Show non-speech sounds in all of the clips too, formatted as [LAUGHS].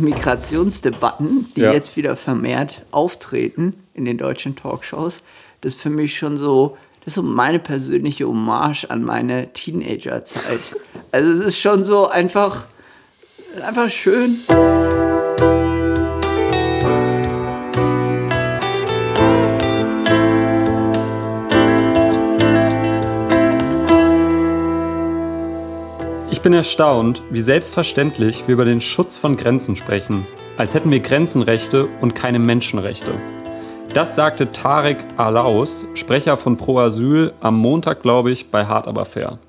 Migrationsdebatten, die ja. jetzt wieder vermehrt auftreten in den deutschen Talkshows, das ist für mich schon so, das ist so meine persönliche Hommage an meine Teenagerzeit. Also es ist schon so einfach, einfach schön. Ich bin erstaunt, wie selbstverständlich wir über den Schutz von Grenzen sprechen, als hätten wir Grenzenrechte und keine Menschenrechte. Das sagte Tarek Alaus, Sprecher von Pro Asyl, am Montag, glaube ich, bei Hart aber fair.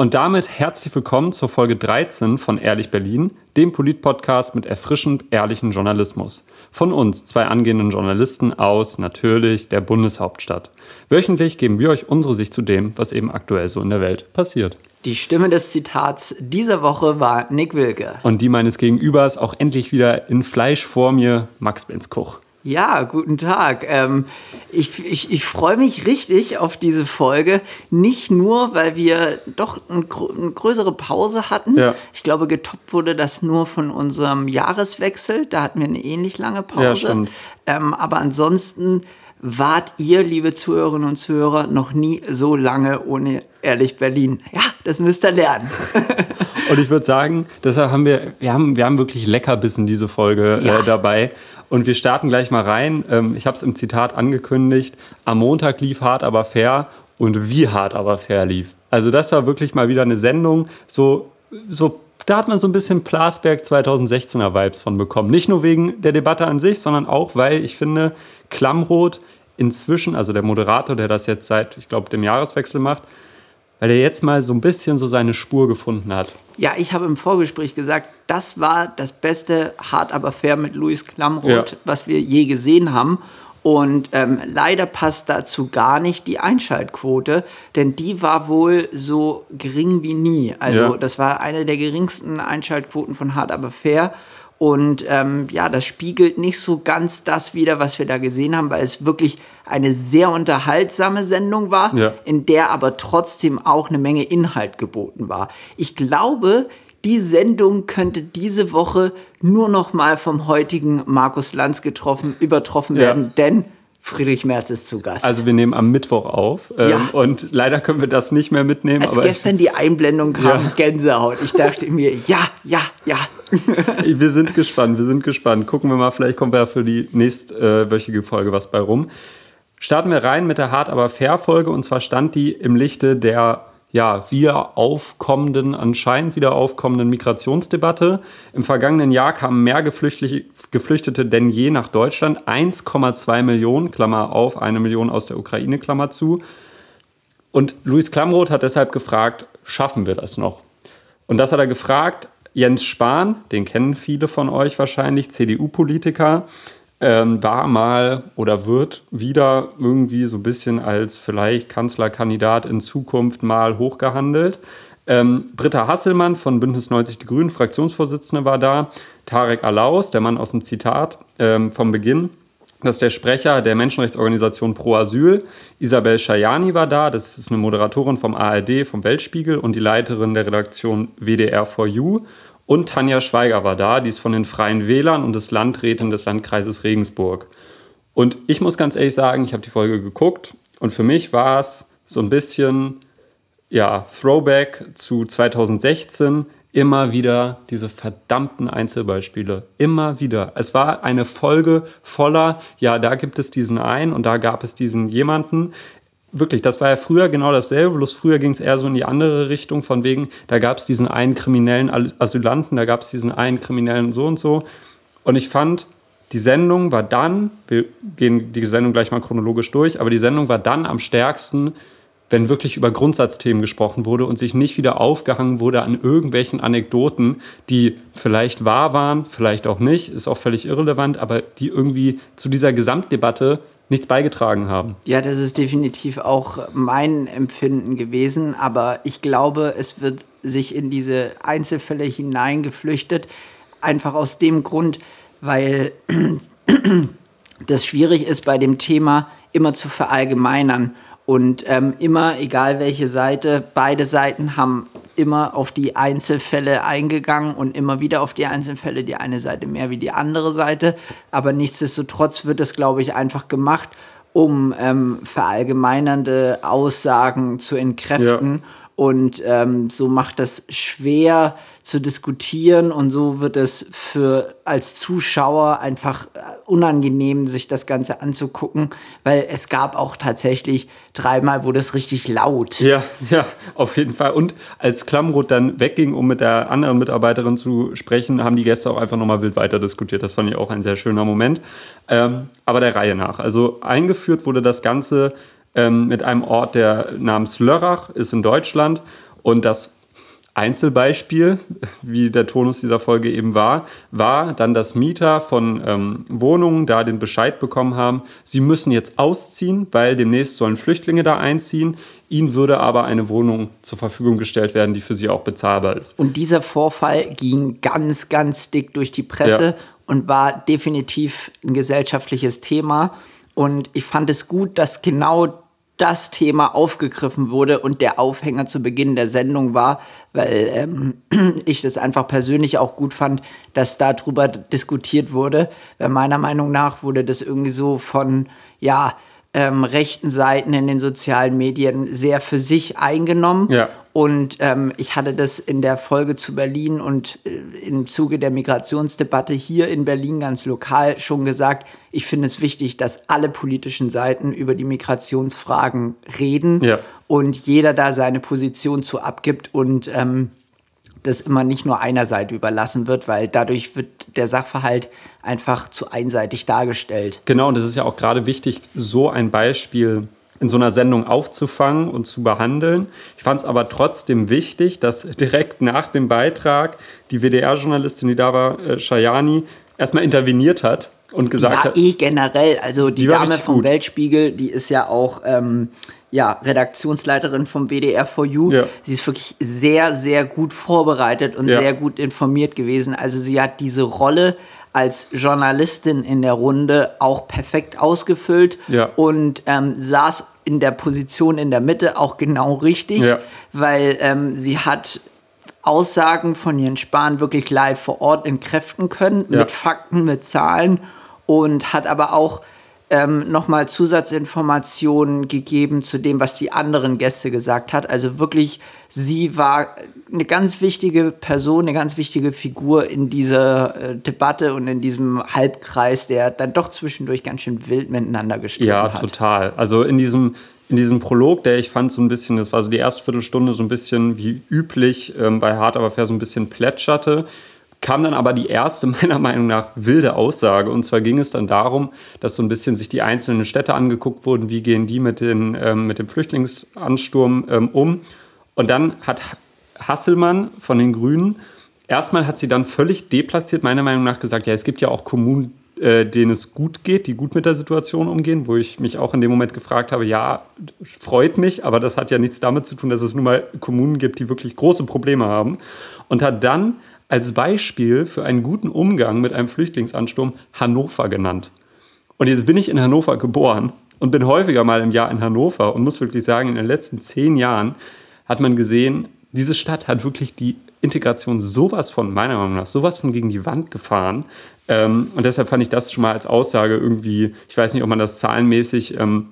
Und damit herzlich willkommen zur Folge 13 von Ehrlich Berlin, dem Politpodcast mit erfrischend ehrlichen Journalismus. Von uns, zwei angehenden Journalisten aus, natürlich, der Bundeshauptstadt. Wöchentlich geben wir euch unsere Sicht zu dem, was eben aktuell so in der Welt passiert. Die Stimme des Zitats dieser Woche war Nick Wilke. Und die meines Gegenübers auch endlich wieder in Fleisch vor mir, Max Benskoch. Ja, guten Tag. Ähm, ich ich, ich freue mich richtig auf diese Folge. Nicht nur, weil wir doch ein, eine größere Pause hatten. Ja. Ich glaube, getoppt wurde das nur von unserem Jahreswechsel. Da hatten wir eine ähnlich lange Pause. Ja, stimmt. Ähm, aber ansonsten wart ihr, liebe Zuhörerinnen und Zuhörer, noch nie so lange ohne Ehrlich Berlin. Ja, das müsst ihr lernen. [LAUGHS] und ich würde sagen, deshalb haben wir, wir haben, wir haben wirklich Leckerbissen diese Folge äh, ja. äh, dabei. Und wir starten gleich mal rein. Ähm, ich habe es im Zitat angekündigt. Am Montag lief hart, aber fair. Und wie hart, aber fair lief. Also das war wirklich mal wieder eine Sendung, so, so da hat man so ein bisschen Plasberg 2016er Vibes von bekommen. Nicht nur wegen der Debatte an sich, sondern auch, weil ich finde, Klammroth inzwischen, also der Moderator, der das jetzt seit, ich glaube, dem Jahreswechsel macht, weil er jetzt mal so ein bisschen so seine Spur gefunden hat. Ja, ich habe im Vorgespräch gesagt, das war das beste Hart aber fair mit Luis Klamroth, ja. was wir je gesehen haben. Und ähm, leider passt dazu gar nicht die Einschaltquote, denn die war wohl so gering wie nie. Also ja. das war eine der geringsten Einschaltquoten von Hart aber fair. Und ähm, ja, das spiegelt nicht so ganz das wider, was wir da gesehen haben, weil es wirklich eine sehr unterhaltsame Sendung war, ja. in der aber trotzdem auch eine Menge Inhalt geboten war. Ich glaube, die Sendung könnte diese Woche nur noch mal vom heutigen Markus Lanz getroffen, übertroffen ja. werden, denn Friedrich Merz ist zu Gast. Also wir nehmen am Mittwoch auf ähm, ja. und leider können wir das nicht mehr mitnehmen. Als gestern die Einblendung kam, ja. Gänsehaut. Ich dachte mir, ja, ja, ja. [LAUGHS] wir sind gespannt, wir sind gespannt. Gucken wir mal, vielleicht kommt ja für die nächstwöchige Folge was bei rum. Starten wir rein mit der Hart aber fair Folge und zwar stand die im Lichte der ja, wieder aufkommenden, anscheinend wieder aufkommenden Migrationsdebatte. Im vergangenen Jahr kamen mehr Geflüchtete denn je nach Deutschland. 1,2 Millionen, Klammer auf, eine Million aus der Ukraine, Klammer zu. Und Luis Klamroth hat deshalb gefragt, schaffen wir das noch? Und das hat er gefragt, Jens Spahn, den kennen viele von euch wahrscheinlich, CDU-Politiker, ähm, war mal oder wird wieder irgendwie so ein bisschen als vielleicht Kanzlerkandidat in Zukunft mal hochgehandelt. Ähm, Britta Hasselmann von Bündnis 90 Die Grünen, Fraktionsvorsitzende, war da. Tarek Alaus, der Mann aus dem Zitat ähm, vom Beginn. Das ist der Sprecher der Menschenrechtsorganisation Pro Asyl. Isabel Schajani war da. Das ist eine Moderatorin vom ARD, vom Weltspiegel und die Leiterin der Redaktion WDR4U. Und Tanja Schweiger war da, die ist von den Freien Wählern und des Landräten des Landkreises Regensburg. Und ich muss ganz ehrlich sagen, ich habe die Folge geguckt und für mich war es so ein bisschen ja, Throwback zu 2016. Immer wieder diese verdammten Einzelbeispiele. Immer wieder. Es war eine Folge voller, ja, da gibt es diesen einen und da gab es diesen jemanden wirklich, das war ja früher genau dasselbe, bloß früher ging es eher so in die andere Richtung, von wegen, da gab es diesen einen kriminellen Asylanten, da gab es diesen einen kriminellen so und so. Und ich fand, die Sendung war dann, wir gehen die Sendung gleich mal chronologisch durch, aber die Sendung war dann am stärksten, wenn wirklich über Grundsatzthemen gesprochen wurde und sich nicht wieder aufgehangen wurde an irgendwelchen Anekdoten, die vielleicht wahr waren, vielleicht auch nicht, ist auch völlig irrelevant, aber die irgendwie zu dieser Gesamtdebatte nichts beigetragen haben. Ja, das ist definitiv auch mein Empfinden gewesen, aber ich glaube, es wird sich in diese Einzelfälle hineingeflüchtet, einfach aus dem Grund, weil [CLEARS THROAT] das schwierig ist bei dem Thema immer zu verallgemeinern und ähm, immer, egal welche Seite, beide Seiten haben immer auf die Einzelfälle eingegangen und immer wieder auf die Einzelfälle, die eine Seite mehr wie die andere Seite. Aber nichtsdestotrotz wird es, glaube ich, einfach gemacht, um ähm, verallgemeinernde Aussagen zu entkräften. Ja. Und ähm, so macht das schwer zu diskutieren und so wird es für als Zuschauer einfach äh, unangenehm, sich das Ganze anzugucken, weil es gab auch tatsächlich dreimal, wo das richtig laut. Ja, ja, auf jeden Fall. Und als Klammroth dann wegging, um mit der anderen Mitarbeiterin zu sprechen, haben die Gäste auch einfach nochmal wild weiter diskutiert. Das fand ich auch ein sehr schöner Moment. Ähm, aber der Reihe nach. Also eingeführt wurde das Ganze ähm, mit einem Ort, der namens Lörrach ist in Deutschland. Und das Einzelbeispiel, wie der Tonus dieser Folge eben war, war dann, dass Mieter von ähm, Wohnungen da den Bescheid bekommen haben, sie müssen jetzt ausziehen, weil demnächst sollen Flüchtlinge da einziehen. Ihnen würde aber eine Wohnung zur Verfügung gestellt werden, die für sie auch bezahlbar ist. Und dieser Vorfall ging ganz, ganz dick durch die Presse ja. und war definitiv ein gesellschaftliches Thema. Und ich fand es gut, dass genau das Thema aufgegriffen wurde und der Aufhänger zu Beginn der Sendung war, weil ähm, [CLEARS THROAT] ich das einfach persönlich auch gut fand, dass darüber diskutiert wurde. Weil meiner Meinung nach wurde das irgendwie so von, ja, ähm, rechten Seiten in den sozialen Medien sehr für sich eingenommen. Ja. Und ähm, ich hatte das in der Folge zu Berlin und äh, im Zuge der Migrationsdebatte hier in Berlin ganz lokal schon gesagt, ich finde es wichtig, dass alle politischen Seiten über die Migrationsfragen reden ja. und jeder da seine Position zu abgibt und ähm, das immer nicht nur einer Seite überlassen wird, weil dadurch wird der Sachverhalt einfach zu einseitig dargestellt. Genau, und das ist ja auch gerade wichtig, so ein Beispiel in so einer Sendung aufzufangen und zu behandeln. Ich fand es aber trotzdem wichtig, dass [LAUGHS] direkt nach dem Beitrag die WDR-Journalistin, die da war, äh, Shayani, erstmal interveniert hat und gesagt die war hat. eh generell, also die, die Dame vom gut. Weltspiegel, die ist ja auch. Ähm, ja, Redaktionsleiterin vom BDR for You. Ja. Sie ist wirklich sehr, sehr gut vorbereitet und ja. sehr gut informiert gewesen. Also sie hat diese Rolle als Journalistin in der Runde auch perfekt ausgefüllt ja. und ähm, saß in der Position in der Mitte auch genau richtig, weil ähm, sie hat Aussagen von Jens Spahn wirklich live vor Ort entkräften können, mit Fakten, mit Zahlen und hat aber auch ähm, nochmal Zusatzinformationen gegeben zu dem, was die anderen Gäste gesagt hat. Also wirklich, sie war eine ganz wichtige Person, eine ganz wichtige Figur in dieser äh, Debatte und in diesem Halbkreis, der dann doch zwischendurch ganz schön wild miteinander gestritten ja, hat. Ja, total. Also in diesem in diesem Prolog, der ich fand so ein bisschen, das war so die erste Viertelstunde so ein bisschen wie üblich ähm, bei Hart aber fair so ein bisschen plätscherte, kam dann aber die erste, [LAUGHS] meiner Meinung nach, wilde Aussage. Und zwar ging es dann darum, dass so ein bisschen sich die einzelnen Städte angeguckt wurden, wie gehen die mit, den, ähm, mit dem Flüchtlingsansturm ähm, um. Und dann hat Hasselmann von den Grünen, erstmal hat sie dann völlig deplatziert, meiner Meinung nach, gesagt, ja, es gibt ja auch Kommunen, äh, denen es gut geht, die gut mit der Situation umgehen, wo ich mich auch in dem Moment gefragt habe, ja, freut mich, aber das hat ja nichts damit zu tun, dass es nun mal Kommunen gibt, die wirklich große Probleme haben. Und hat dann als Beispiel für einen guten Umgang mit einem Flüchtlingsansturm Hannover genannt. Und jetzt bin ich in Hannover geboren und bin häufiger mal im Jahr in Hannover und muss wirklich sagen, in den letzten zehn Jahren hat man gesehen, diese Stadt hat wirklich die Integration sowas von, meiner Meinung nach, sowas von gegen die Wand gefahren. Ähm, und deshalb fand ich das schon mal als Aussage irgendwie, ich weiß nicht, ob man das zahlenmäßig ähm,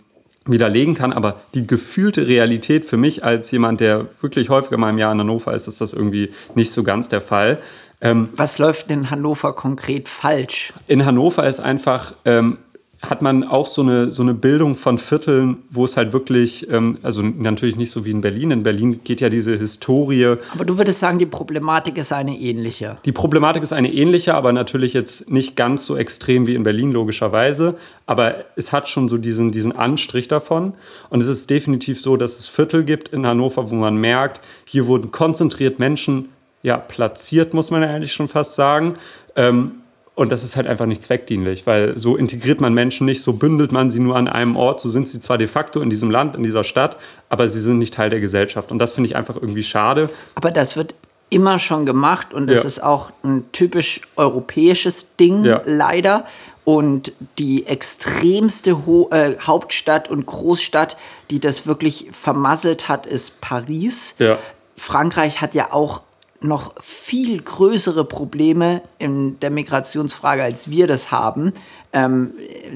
widerlegen kann, aber die gefühlte Realität für mich als jemand, der wirklich häufiger mal im Jahr in Hannover ist, ist das irgendwie nicht so ganz der Fall. Ähm, Was läuft in Hannover konkret falsch? In Hannover ist einfach ähm, hat man auch so eine, so eine Bildung von Vierteln, wo es halt wirklich, ähm, also natürlich nicht so wie in Berlin. In Berlin geht ja diese Historie. Aber du würdest sagen, die Problematik ist eine ähnliche. Die Problematik ist eine ähnliche, aber natürlich jetzt nicht ganz so extrem wie in Berlin, logischerweise. Aber es hat schon so diesen, diesen Anstrich davon. Und es ist definitiv so, dass es Viertel gibt in Hannover, wo man merkt, hier wurden konzentriert Menschen ja, platziert, muss man ja eigentlich schon fast sagen. Ähm, und das ist halt einfach nicht zweckdienlich, weil so integriert man Menschen nicht, so bündelt man sie nur an einem Ort. So sind sie zwar de facto in diesem Land, in dieser Stadt, aber sie sind nicht Teil der Gesellschaft. Und das finde ich einfach irgendwie schade. Aber das wird immer schon gemacht und es ja. ist auch ein typisch europäisches Ding, ja. leider. Und die extremste Ho äh, Hauptstadt und Großstadt, die das wirklich vermasselt hat, ist Paris. Ja Frankreich hat ja auch noch viel größere Probleme in der Migrationsfrage, als wir das haben. Ähm,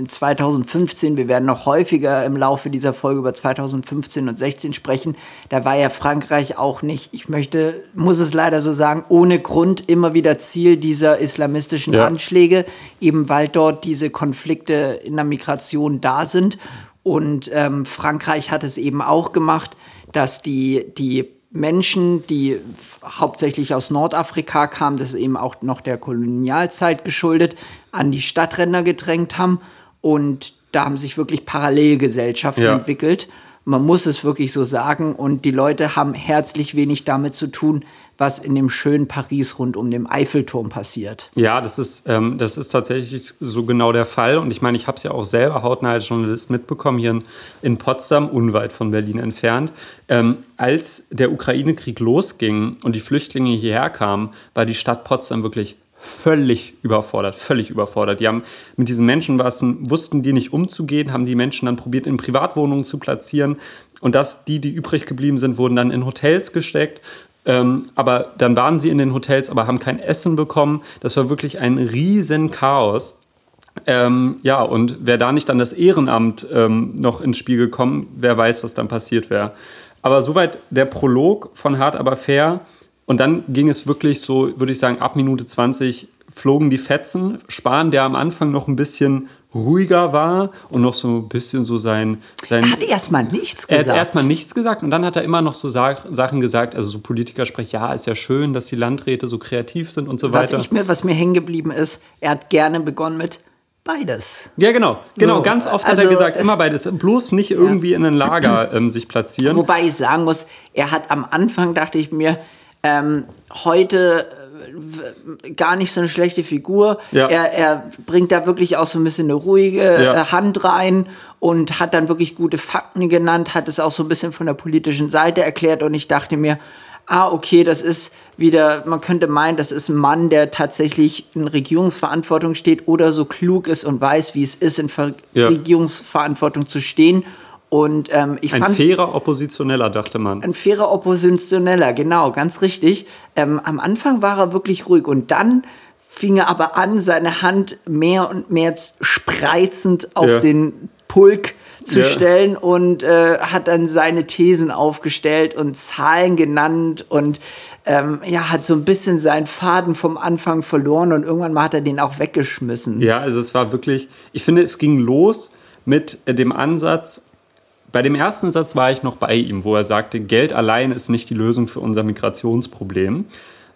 2015, wir werden noch häufiger im Laufe dieser Folge über 2015 und 16 sprechen, da war ja Frankreich auch nicht, ich möchte, muss es leider so sagen, ohne Grund immer wieder Ziel dieser islamistischen ja. Anschläge, eben weil dort diese Konflikte in der Migration da sind. Und ähm, Frankreich hat es eben auch gemacht, dass die, die Menschen, die hauptsächlich aus Nordafrika kamen, das ist eben auch noch der Kolonialzeit geschuldet, an die Stadtränder gedrängt haben. Und da haben sich wirklich Parallelgesellschaften ja. entwickelt. Man muss es wirklich so sagen. Und die Leute haben herzlich wenig damit zu tun, was in dem schönen Paris rund um den Eiffelturm passiert. Ja, das ist, ähm, das ist tatsächlich so genau der Fall. Und ich meine, ich habe es ja auch selber hautnah als Journalist mitbekommen, hier in, in Potsdam, unweit von Berlin entfernt. Ähm, als der Ukraine-Krieg losging und die Flüchtlinge hierher kamen, war die Stadt Potsdam wirklich völlig überfordert, völlig überfordert. Die haben mit diesen Menschenmassen, wussten die nicht umzugehen, haben die Menschen dann probiert, in Privatwohnungen zu platzieren. Und dass die, die übrig geblieben sind, wurden dann in Hotels gesteckt. Ähm, aber dann waren sie in den Hotels, aber haben kein Essen bekommen. Das war wirklich ein riesen Chaos. Ähm, ja, und wäre da nicht dann das Ehrenamt ähm, noch ins Spiel gekommen, wer weiß, was dann passiert wäre. Aber soweit der Prolog von Hart aber fair. Und dann ging es wirklich so, würde ich sagen, ab Minute 20 flogen die Fetzen. Spahn, der am Anfang noch ein bisschen ruhiger war und noch so ein bisschen so sein. sein er hat erstmal nichts gesagt. Er hat erstmal nichts gesagt und dann hat er immer noch so Sachen gesagt, also so Politiker sprechen, ja, ist ja schön, dass die Landräte so kreativ sind und so was weiter. Ich mir, was mir hängen geblieben ist, er hat gerne begonnen mit beides. Ja, genau. Genau, so, ganz oft also, hat er also, gesagt, immer beides. Bloß nicht irgendwie ja. in ein Lager ähm, sich platzieren. Wobei ich sagen muss, er hat am Anfang, dachte ich mir, ähm, heute gar nicht so eine schlechte Figur. Ja. Er, er bringt da wirklich auch so ein bisschen eine ruhige ja. Äh, Hand rein und hat dann wirklich gute Fakten genannt, hat es auch so ein bisschen von der politischen Seite erklärt und ich dachte mir, ah, okay, das ist wieder, man könnte meinen, das ist ein Mann, der tatsächlich in Regierungsverantwortung steht oder so klug ist und weiß, wie es ist, in Ver ja. Regierungsverantwortung zu stehen und ähm, ich ein fand, fairer Oppositioneller, dachte man. Ein fairer Oppositioneller, genau, ganz richtig. Ähm, am Anfang war er wirklich ruhig und dann fing er aber an, seine Hand mehr und mehr spreizend auf ja. den Pulk zu ja. stellen und äh, hat dann seine Thesen aufgestellt und Zahlen genannt und ähm, ja, hat so ein bisschen seinen Faden vom Anfang verloren und irgendwann mal hat er den auch weggeschmissen. Ja, also es war wirklich, ich finde, es ging los mit äh, dem Ansatz, bei dem ersten Satz war ich noch bei ihm, wo er sagte, Geld allein ist nicht die Lösung für unser Migrationsproblem.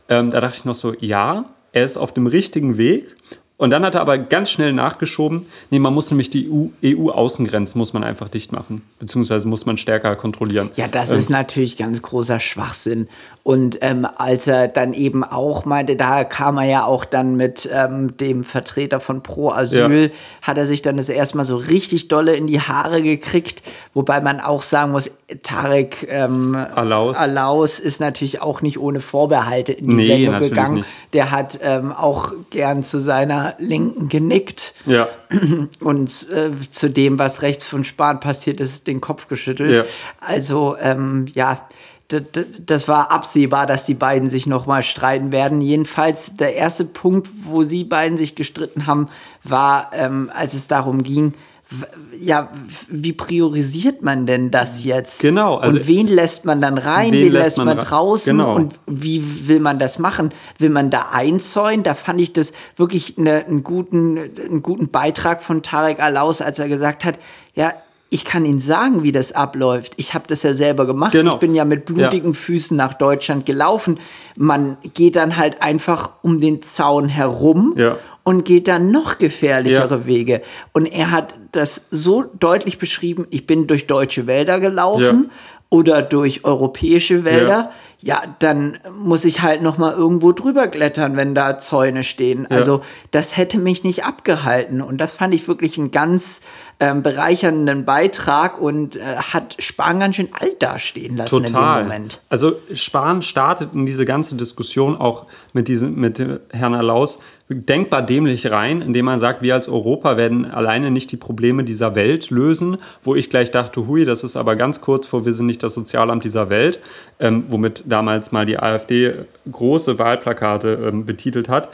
Ähm, da dachte ich noch so, ja, er ist auf dem richtigen Weg und dann hat er aber ganz schnell nachgeschoben, nee, man muss nämlich die EU-Außengrenzen EU muss man einfach dicht machen, beziehungsweise muss man stärker kontrollieren. Ja, das ähm. ist natürlich ganz großer Schwachsinn. Und ähm, als er dann eben auch meinte, da kam er ja auch dann mit ähm, dem Vertreter von Pro Asyl, ja. hat er sich dann das erstmal so richtig dolle in die Haare gekriegt, wobei man auch sagen muss, Tarek ähm, Alaus. Alaus ist natürlich auch nicht ohne Vorbehalte in die nee, Sendung gegangen. Nicht. Der hat ähm, auch gern zu seiner Linken genickt ja. [CLEARS THROAT] und äh, zu dem, was rechts von Spahn passiert ist, den Kopf geschüttelt. Ja. Also ähm, ja, das war absehbar, dass die beiden sich nochmal streiten werden. Jedenfalls der erste Punkt, wo die beiden sich gestritten haben, war, ähm, als es darum ging, ja, wie priorisiert man denn das jetzt? Genau. Also und wen lässt man dann rein, wen, wen lässt man, man draußen genau. und wie will man das machen? Will man da einzäunen? Da fand ich das wirklich eine, einen, guten, einen guten Beitrag von Tarek Alaus, als er gesagt hat, ja, ich kann Ihnen sagen, wie das abläuft. Ich habe das ja selber gemacht. Genau. Ich bin ja mit blutigen ja. Füßen nach Deutschland gelaufen. Man geht dann halt einfach um den Zaun herum ja. und geht dann noch gefährlichere ja. Wege. Und er hat das so deutlich beschrieben, ich bin durch deutsche Wälder gelaufen oder durch europäische Wälder ja, dann muss ich halt noch mal irgendwo drüber klettern, wenn da Zäune stehen. Ja. Also das hätte mich nicht abgehalten und das fand ich wirklich einen ganz ähm, bereichernden Beitrag und äh, hat Spahn ganz schön alt dastehen lassen Total. in dem Moment. Also Spahn startet in diese ganze Diskussion auch mit diesem mit Herrn Alaus denkbar dämlich rein, indem man sagt, wir als Europa werden alleine nicht die Probleme dieser Welt lösen, wo ich gleich dachte, hui, das ist aber ganz kurz vor, wir sind nicht das Sozialamt dieser Welt, ähm, womit damals mal die AfD große Wahlplakate ähm, betitelt hat.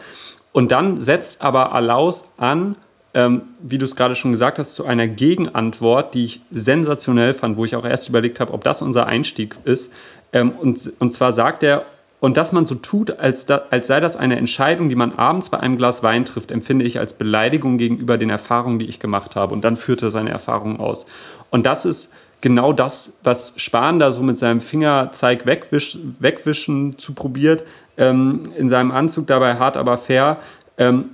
Und dann setzt aber Alaus an, ähm, wie du es gerade schon gesagt hast, zu einer Gegenantwort, die ich sensationell fand, wo ich auch erst überlegt habe, ob das unser Einstieg ist. Ähm, und, und zwar sagt er, und dass man so tut, als, da, als sei das eine Entscheidung, die man abends bei einem Glas Wein trifft, empfinde ich als Beleidigung gegenüber den Erfahrungen, die ich gemacht habe. Und dann führt er seine Erfahrungen aus. Und das ist genau das, was Spahn da so mit seinem Fingerzeig wegwisch, wegwischen zu probiert, ähm, in seinem Anzug dabei hart, aber fair. Ähm,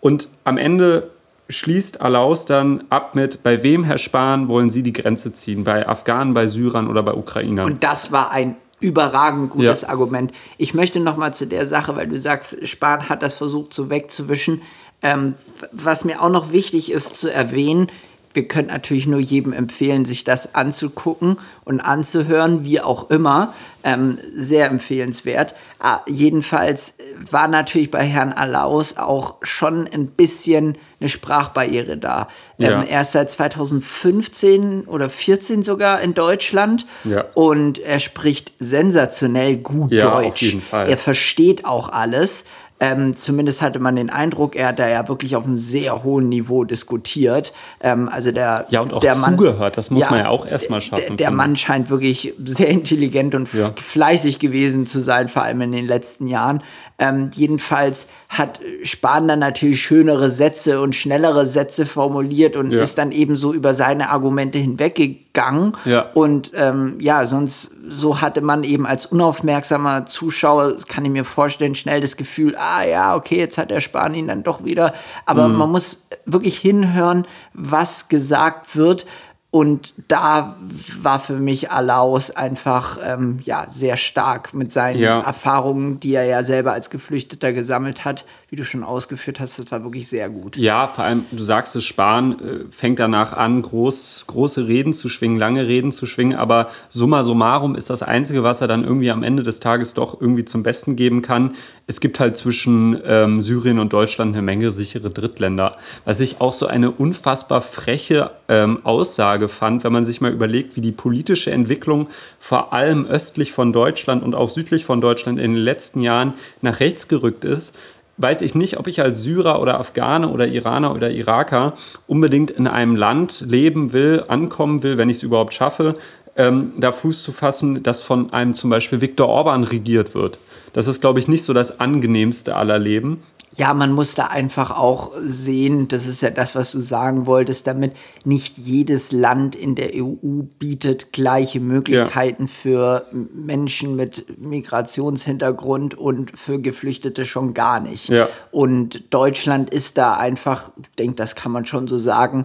und am Ende schließt Alaus dann ab mit, bei wem, Herr Spahn, wollen Sie die Grenze ziehen? Bei Afghanen, bei Syrern oder bei Ukrainern? Und das war ein überragend gutes ja. Argument. Ich möchte noch mal zu der Sache, weil du sagst, Spahn hat das versucht so wegzuwischen. Ähm, was mir auch noch wichtig ist zu erwähnen, wir können natürlich nur jedem empfehlen, sich das anzugucken und anzuhören, wie auch immer. Ähm, sehr empfehlenswert. Ah, jedenfalls war natürlich bei Herrn Alaus auch schon ein bisschen eine Sprachbarriere da. Ja. Ähm, er ist seit 2015 oder 14 sogar in Deutschland ja. und er spricht sensationell gut ja, Deutsch. Auf jeden Fall. Er versteht auch alles. Ähm, zumindest hatte man den Eindruck, er hat da ja wirklich auf einem sehr hohen Niveau diskutiert. Ähm, also der, ja, und auch der Mann, zugehört, das muss ja, man ja auch erstmal schaffen. Der, der Mann scheint wirklich sehr intelligent und ja. fleißig gewesen zu sein, vor allem in den letzten Jahren. Ähm, jedenfalls hat Spahn dann natürlich schönere Sätze und schnellere Sätze formuliert und ja. ist dann eben so über seine Argumente hinweggegangen. Ja. Und ähm, ja, sonst so hatte man eben als unaufmerksamer Zuschauer, kann ich mir vorstellen, schnell das Gefühl, ah ja, okay, jetzt hat der Spahn ihn dann doch wieder. Aber mhm. man muss wirklich hinhören, was gesagt wird. Und da war für mich Alaus einfach ähm, ja, sehr stark mit seinen ja. Erfahrungen, die er ja selber als Geflüchteter gesammelt hat wie du schon ausgeführt hast, das war wirklich sehr gut. Ja, vor allem, du sagst es, Spahn äh, fängt danach an, groß, große Reden zu schwingen, lange Reden zu schwingen, aber summa summarum ist das Einzige, was er dann irgendwie am Ende des Tages doch irgendwie zum Besten geben kann. Es gibt halt zwischen ähm, Syrien und Deutschland eine Menge sichere Drittländer. Was ich auch so eine unfassbar freche ähm, Aussage fand, wenn man sich mal überlegt, wie die politische Entwicklung vor allem östlich von Deutschland und auch südlich von Deutschland in den letzten Jahren nach rechts gerückt ist weiß ich nicht, ob ich als Syrer oder Afghane oder Iraner oder Iraker unbedingt in einem Land leben will, ankommen will, wenn ich es überhaupt schaffe, ähm, da Fuß zu fassen, das von einem zum Beispiel Viktor Orban regiert wird. Das ist, glaube ich, nicht so das angenehmste aller Leben. Ja, man muss da einfach auch sehen, das ist ja das, was du sagen wolltest, damit nicht jedes Land in der EU bietet gleiche Möglichkeiten ja. für Menschen mit Migrationshintergrund und für Geflüchtete schon gar nicht. Ja. Und Deutschland ist da einfach, ich denke, das kann man schon so sagen,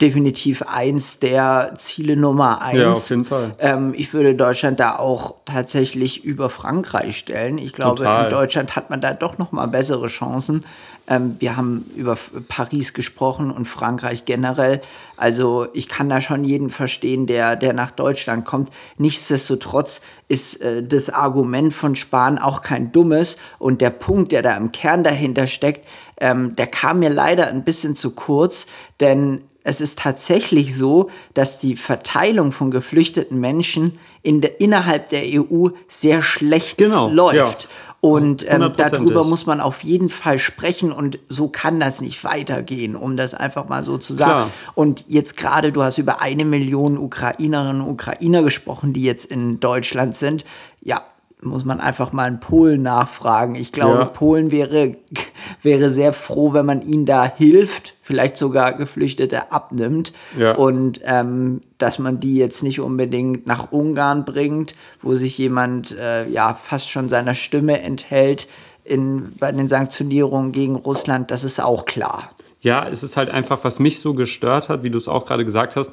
definitiv eins der Ziele Nummer eins. Ja, auf jeden Fall. Ähm, ich würde Deutschland da auch tatsächlich über Frankreich stellen. Ich glaube, Total. in Deutschland hat man da doch noch mal bessere Chancen. Ähm, wir haben über Paris gesprochen und Frankreich generell. Also ich kann da schon jeden verstehen, der, der nach Deutschland kommt. Nichtsdestotrotz ist äh, das Argument von Spahn auch kein dummes. Und der Punkt, der da im Kern dahinter steckt, ähm, der kam mir leider ein bisschen zu kurz, denn es ist tatsächlich so, dass die Verteilung von geflüchteten Menschen in der, innerhalb der EU sehr schlecht genau, läuft. Ja. Und ähm, darüber muss man auf jeden Fall sprechen und so kann das nicht weitergehen, um das einfach mal so zu sagen. Klar. Und jetzt gerade, du hast über eine Million Ukrainerinnen und Ukrainer gesprochen, die jetzt in Deutschland sind. Ja, muss man einfach mal in Polen nachfragen. Ich glaube, ja. Polen wäre, [LAUGHS] wäre sehr froh, wenn man ihnen da hilft, vielleicht sogar Geflüchtete abnimmt ja. und ähm, dass man die jetzt nicht unbedingt nach Ungarn bringt, wo sich jemand äh, ja fast schon seiner Stimme enthält in, bei den Sanktionierungen gegen Russland. Das ist auch klar. Ja, es ist halt einfach, was mich so gestört hat, wie du es auch gerade gesagt hast.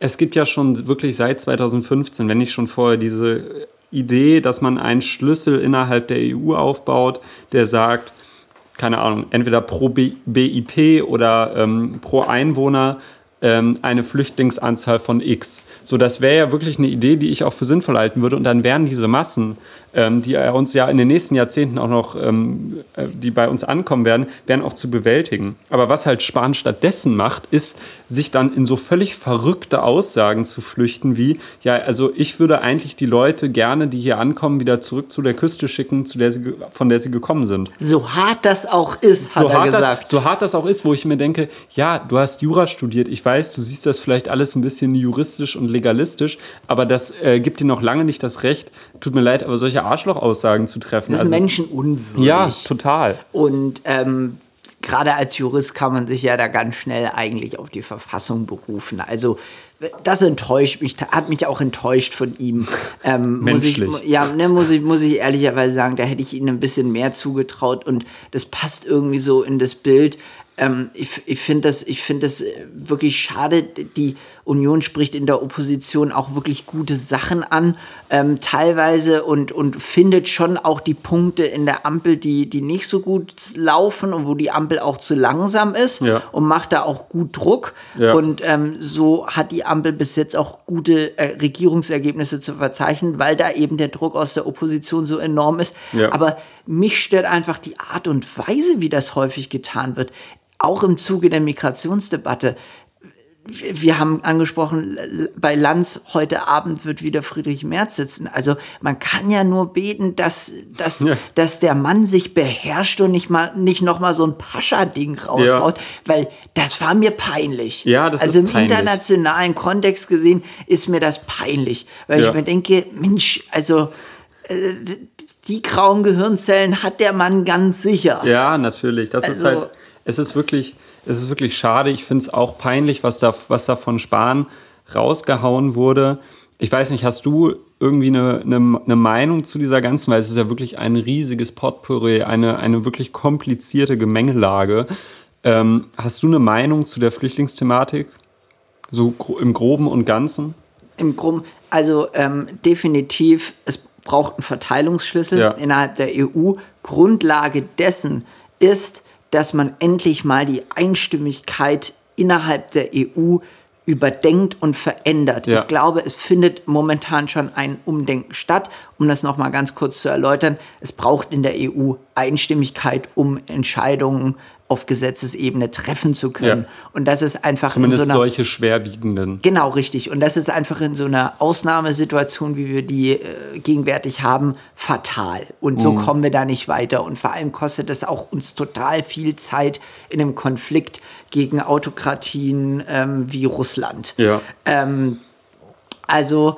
Es gibt ja schon wirklich seit 2015, wenn nicht schon vorher, diese Idee, dass man einen Schlüssel innerhalb der EU aufbaut, der sagt, keine Ahnung, entweder pro BIP oder ähm, pro Einwohner ähm, eine Flüchtlingsanzahl von X. So, das wäre ja wirklich eine Idee, die ich auch für sinnvoll halten würde. Und dann wären diese Massen ähm, die uns ja in den nächsten Jahrzehnten auch noch, ähm, äh, die bei uns ankommen werden, werden auch zu bewältigen. Aber was halt Spahn stattdessen macht, ist, sich dann in so völlig verrückte Aussagen zu flüchten, wie, ja, also ich würde eigentlich die Leute gerne, die hier ankommen, wieder zurück zu der Küste schicken, zu der sie, von der sie gekommen sind. So hart das auch ist, hat so er hart gesagt. Das, so hart das auch ist, wo ich mir denke, ja, du hast Jura studiert, ich weiß, du siehst das vielleicht alles ein bisschen juristisch und legalistisch, aber das äh, gibt dir noch lange nicht das Recht, tut mir leid, aber solche Arschlochaussagen zu treffen. das ist also, menschenunwürdig. ja, total. Und ähm, gerade als Jurist kann man sich ja da ganz schnell eigentlich auf die Verfassung berufen. Also das enttäuscht mich, hat mich auch enttäuscht von ihm. [LAUGHS] Ähm, muss ich, Menschlich. ja, ne, muss ich, muss ich ehrlicherweise sagen, da hätte ich ihm ein bisschen mehr zugetraut und das passt irgendwie so in das Bild. Ähm, ich ich finde das, ich find das äh, wirklich schade. Die Union spricht in der Opposition auch wirklich gute Sachen an, ähm, teilweise und, und findet schon auch die Punkte in der Ampel, die, die nicht so gut laufen und wo die Ampel auch zu langsam ist Ja. und macht da auch gut Druck. Ja. Und ähm, so hat die Ampel bis jetzt auch gute äh, Regierungsergebnisse zu verzeichnen, weil da eben der Druck aus der Opposition so enorm ist. Ja. Aber mich stört einfach die Art und Weise, wie das häufig getan wird. Auch im Zuge der Migrationsdebatte. Wir haben angesprochen, bei Lanz heute Abend wird wieder Friedrich Merz sitzen. Also man kann ja nur beten, dass, dass, Ja. dass der Mann sich beherrscht und nicht, mal, nicht noch mal so ein Pascha-Ding raushaut, weil das war mir peinlich. Ja, das also ist im peinlich. internationalen Kontext gesehen ist mir das peinlich, weil Ja. ich mir denke, Mensch, also äh, die grauen Gehirnzellen hat der Mann ganz sicher. Ja, natürlich. Das ist Also- halt, es ist wirklich, es ist wirklich schade. Ich finde es auch peinlich, was da, was da von Spahn rausgehauen wurde. Ich weiß nicht, hast du irgendwie eine, eine, eine Meinung zu dieser ganzen, weil es ist ja wirklich ein riesiges Potpourri, eine, eine wirklich komplizierte Gemengelage. Ähm, hast du eine Meinung zu der Flüchtlingsthematik? So im Groben und Ganzen? Im Grunde, also ähm, definitiv, es braucht einen Verteilungsschlüssel Ja. innerhalb der EU. Grundlage dessen ist, dass man endlich mal die Einstimmigkeit innerhalb der EU überdenkt und verändert. Ja. Ich glaube, es findet momentan schon ein Umdenken statt. Um das noch mal ganz kurz zu erläutern, es braucht in der EU Einstimmigkeit, um Entscheidungen auf Gesetzesebene treffen zu können. Ja. Und das ist einfach Zumindest in so einer solche schwerwiegenden. Genau, richtig. Und das ist einfach in so einer Ausnahmesituation, wie wir die äh, gegenwärtig haben, fatal. Und Mhm. so kommen wir da nicht weiter. Und vor allem kostet es auch uns total viel Zeit in einem Konflikt gegen Autokratien ähm, wie Russland. Ja. Ähm, also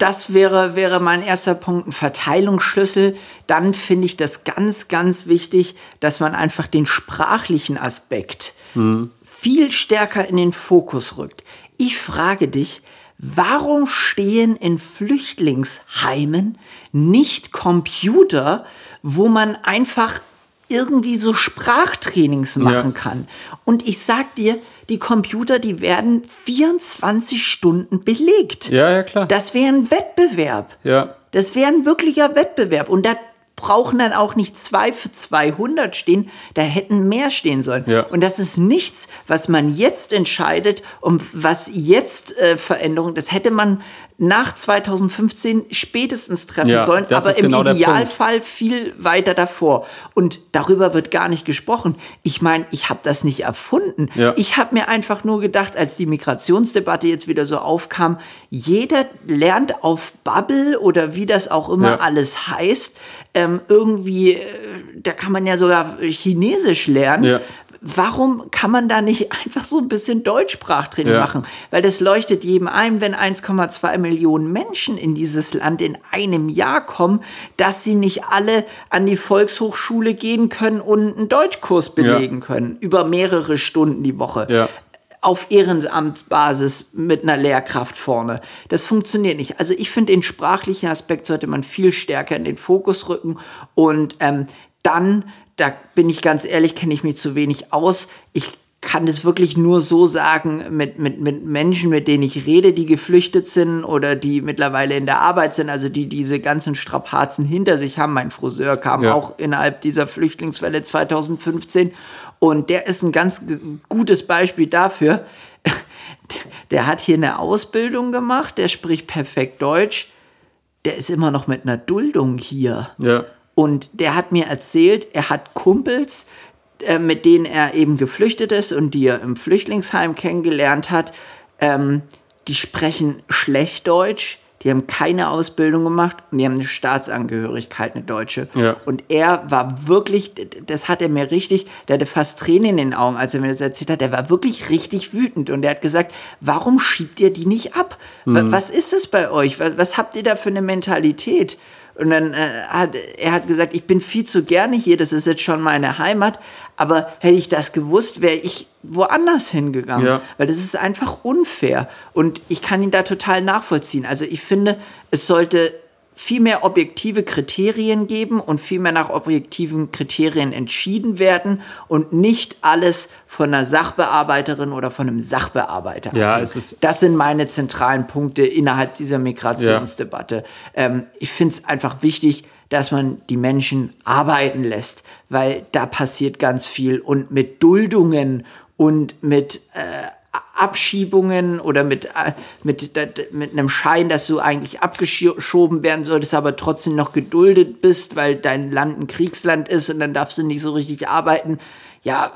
das wäre, wäre mein erster Punkt, ein Verteilungsschlüssel. Dann finde ich das ganz, ganz wichtig, dass man einfach den sprachlichen Aspekt viel stärker in den Fokus rückt. Ich frage dich, warum stehen in Flüchtlingsheimen nicht Computer, wo man einfach irgendwie so Sprachtrainings machen kann? Und ich sag dir, die Computer, die werden 24 Stunden belegt. Ja, ja, klar. Das wäre ein Wettbewerb. ja. Das wäre ein wirklicher Wettbewerb. Und da brauchen dann auch nicht zwei für 200 stehen, da hätten mehr stehen sollen. Ja. Und das ist nichts, was man jetzt entscheidet und was jetzt äh, Veränderung, das hätte man nach 2015 spätestens treffen Ja, sollen, aber im genau. Idealfall viel weiter davor. Und darüber wird gar nicht gesprochen. Ich meine, ich habe das nicht erfunden. Ja. Ich habe mir einfach nur gedacht, als die Migrationsdebatte jetzt wieder so aufkam, jeder lernt auf Bubble oder wie das auch immer Ja. alles heißt, ähm, irgendwie, äh, da kann man ja sogar Chinesisch lernen. Ja. Warum kann man da nicht [LAUGHS] einfach so ein bisschen Deutschsprachtraining Ja. machen? Weil das leuchtet jedem ein, wenn 1,2 Millionen Menschen in dieses Land in einem Jahr kommen, dass sie nicht alle an die Volkshochschule gehen können und einen Deutschkurs belegen können über mehrere Stunden die Woche Ja. auf Ehrenamtsbasis mit einer Lehrkraft vorne. Das funktioniert nicht. Also ich finde, den sprachlichen Aspekt sollte man viel stärker in den Fokus rücken und ähm, dann, da bin ich ganz ehrlich, kenne ich mich zu wenig aus. Ich kann das wirklich nur so sagen mit, mit, mit Menschen, mit denen ich rede, die geflüchtet sind oder die mittlerweile in der Arbeit sind, also die diese ganzen Strapazen hinter sich haben. Mein Friseur kam Ja. auch innerhalb dieser Flüchtlingswelle 2015 und der ist ein ganz gutes Beispiel dafür. [LAUGHS] Der hat hier eine Ausbildung gemacht, der spricht perfekt Deutsch. der ist immer noch mit einer Duldung hier. Ja. Und der hat mir erzählt, er hat Kumpels, äh, mit denen er eben geflüchtet ist und die er im Flüchtlingsheim kennengelernt hat. Ähm, die sprechen schlecht Deutsch, die haben keine Ausbildung gemacht und die haben eine Staatsangehörigkeit, eine deutsche. Ja. Und er war wirklich, das hat er mir richtig, der hatte fast Tränen in den Augen, als er mir das erzählt hat. Der war wirklich richtig wütend und er hat gesagt, warum schiebt ihr die nicht ab? Mhm. Was ist es bei euch? Was, was habt ihr da für eine Mentalität? Und dann äh, hat er hat gesagt, ich bin viel zu gerne hier, das ist jetzt schon meine Heimat, aber hätte ich das gewusst, wäre ich woanders hingegangen. Ja. Weil das ist einfach unfair. Und ich kann ihn da total nachvollziehen. Also ich finde, es sollte viel mehr objektive Kriterien geben und viel mehr nach objektiven Kriterien entschieden werden und nicht alles von einer Sachbearbeiterin oder von einem Sachbearbeiter. Ja, es ist das sind meine zentralen Punkte innerhalb dieser Migrationsdebatte. Ja. Ähm, ich finde es einfach wichtig, dass man die Menschen arbeiten lässt, weil da passiert ganz viel und mit Duldungen und mit äh, Abschiebungen oder mit, äh, mit, mit einem Schein, dass du eigentlich abgeschoben werden solltest, aber trotzdem noch geduldet bist, weil dein Land ein Kriegsland ist und dann darfst du nicht so richtig arbeiten. Ja,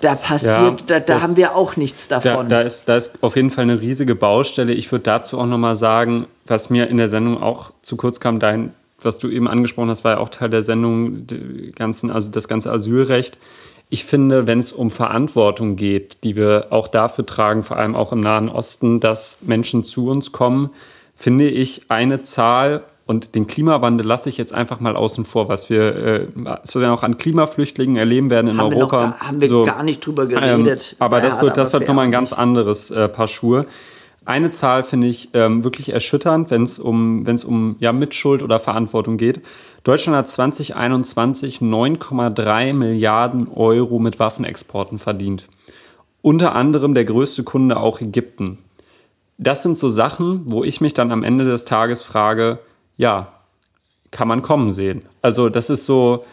da passiert, ja, da, da haben wir auch nichts davon. Da, da, ist, da ist auf jeden Fall eine riesige Baustelle. Ich würde dazu auch nochmal sagen, was mir in der Sendung auch zu kurz kam, dein, was du eben angesprochen hast, war ja auch Teil der Sendung, ganzen, also das ganze Asylrecht ich finde, wenn es um Verantwortung geht, die wir auch dafür tragen, vor allem auch im Nahen Osten, dass Menschen zu uns kommen, finde ich eine Zahl, und den Klimawandel lasse ich jetzt einfach mal außen vor, was wir äh, so auch an Klimaflüchtlingen erleben werden in haben Europa. Wir noch, haben wir so, gar nicht drüber geredet. Ähm, aber das wird, das wird nochmal ein ganz anderes äh, Paar Schuhe. Eine Zahl finde ich ähm, wirklich erschütternd, wenn es um, wenn's um ja, Mitschuld oder Verantwortung geht. Deutschland hat 2021 9,3 Milliarden Euro mit Waffenexporten verdient. Unter anderem der größte Kunde auch Ägypten. Das sind so Sachen, wo ich mich dann am Ende des Tages frage, ja, kann man kommen sehen. Also das ist so,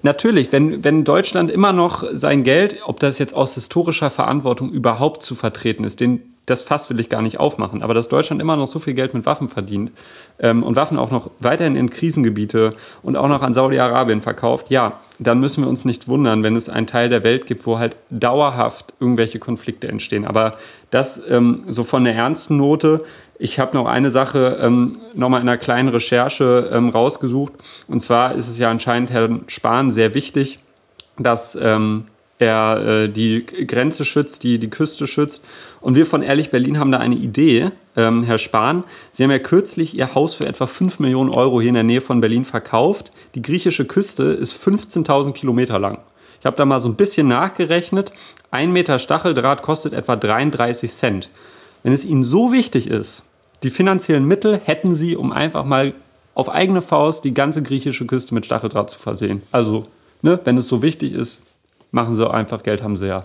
natürlich, wenn, wenn Deutschland immer noch sein Geld, ob das jetzt aus historischer Verantwortung überhaupt zu vertreten ist, den das Fass will ich gar nicht aufmachen, aber dass Deutschland immer noch so viel Geld mit Waffen verdient ähm, und Waffen auch noch weiterhin in Krisengebiete und auch noch an Saudi-Arabien verkauft, ja, dann müssen wir uns nicht wundern, wenn es einen Teil der Welt gibt, wo halt dauerhaft irgendwelche Konflikte entstehen. Aber das ähm, so von der ernsten Note. Ich habe noch eine Sache ähm, nochmal in einer kleinen Recherche ähm, rausgesucht. Und zwar ist es ja anscheinend Herrn Spahn sehr wichtig, dass ähm, er äh, die Grenze schützt, die, die Küste schützt. Und wir von Ehrlich Berlin haben da eine Idee, ähm, Herr Spahn. Sie haben ja kürzlich Ihr Haus für etwa 5 Millionen Euro hier in der Nähe von Berlin verkauft. Die griechische Küste ist 15.000 Kilometer lang. Ich habe da mal so ein bisschen nachgerechnet. Ein Meter Stacheldraht kostet etwa 33 Cent. Wenn es Ihnen so wichtig ist, die finanziellen Mittel hätten Sie, um einfach mal auf eigene Faust die ganze griechische Küste mit Stacheldraht zu versehen. Also, ne, wenn es so wichtig ist, machen sie einfach, Geld haben sie ja.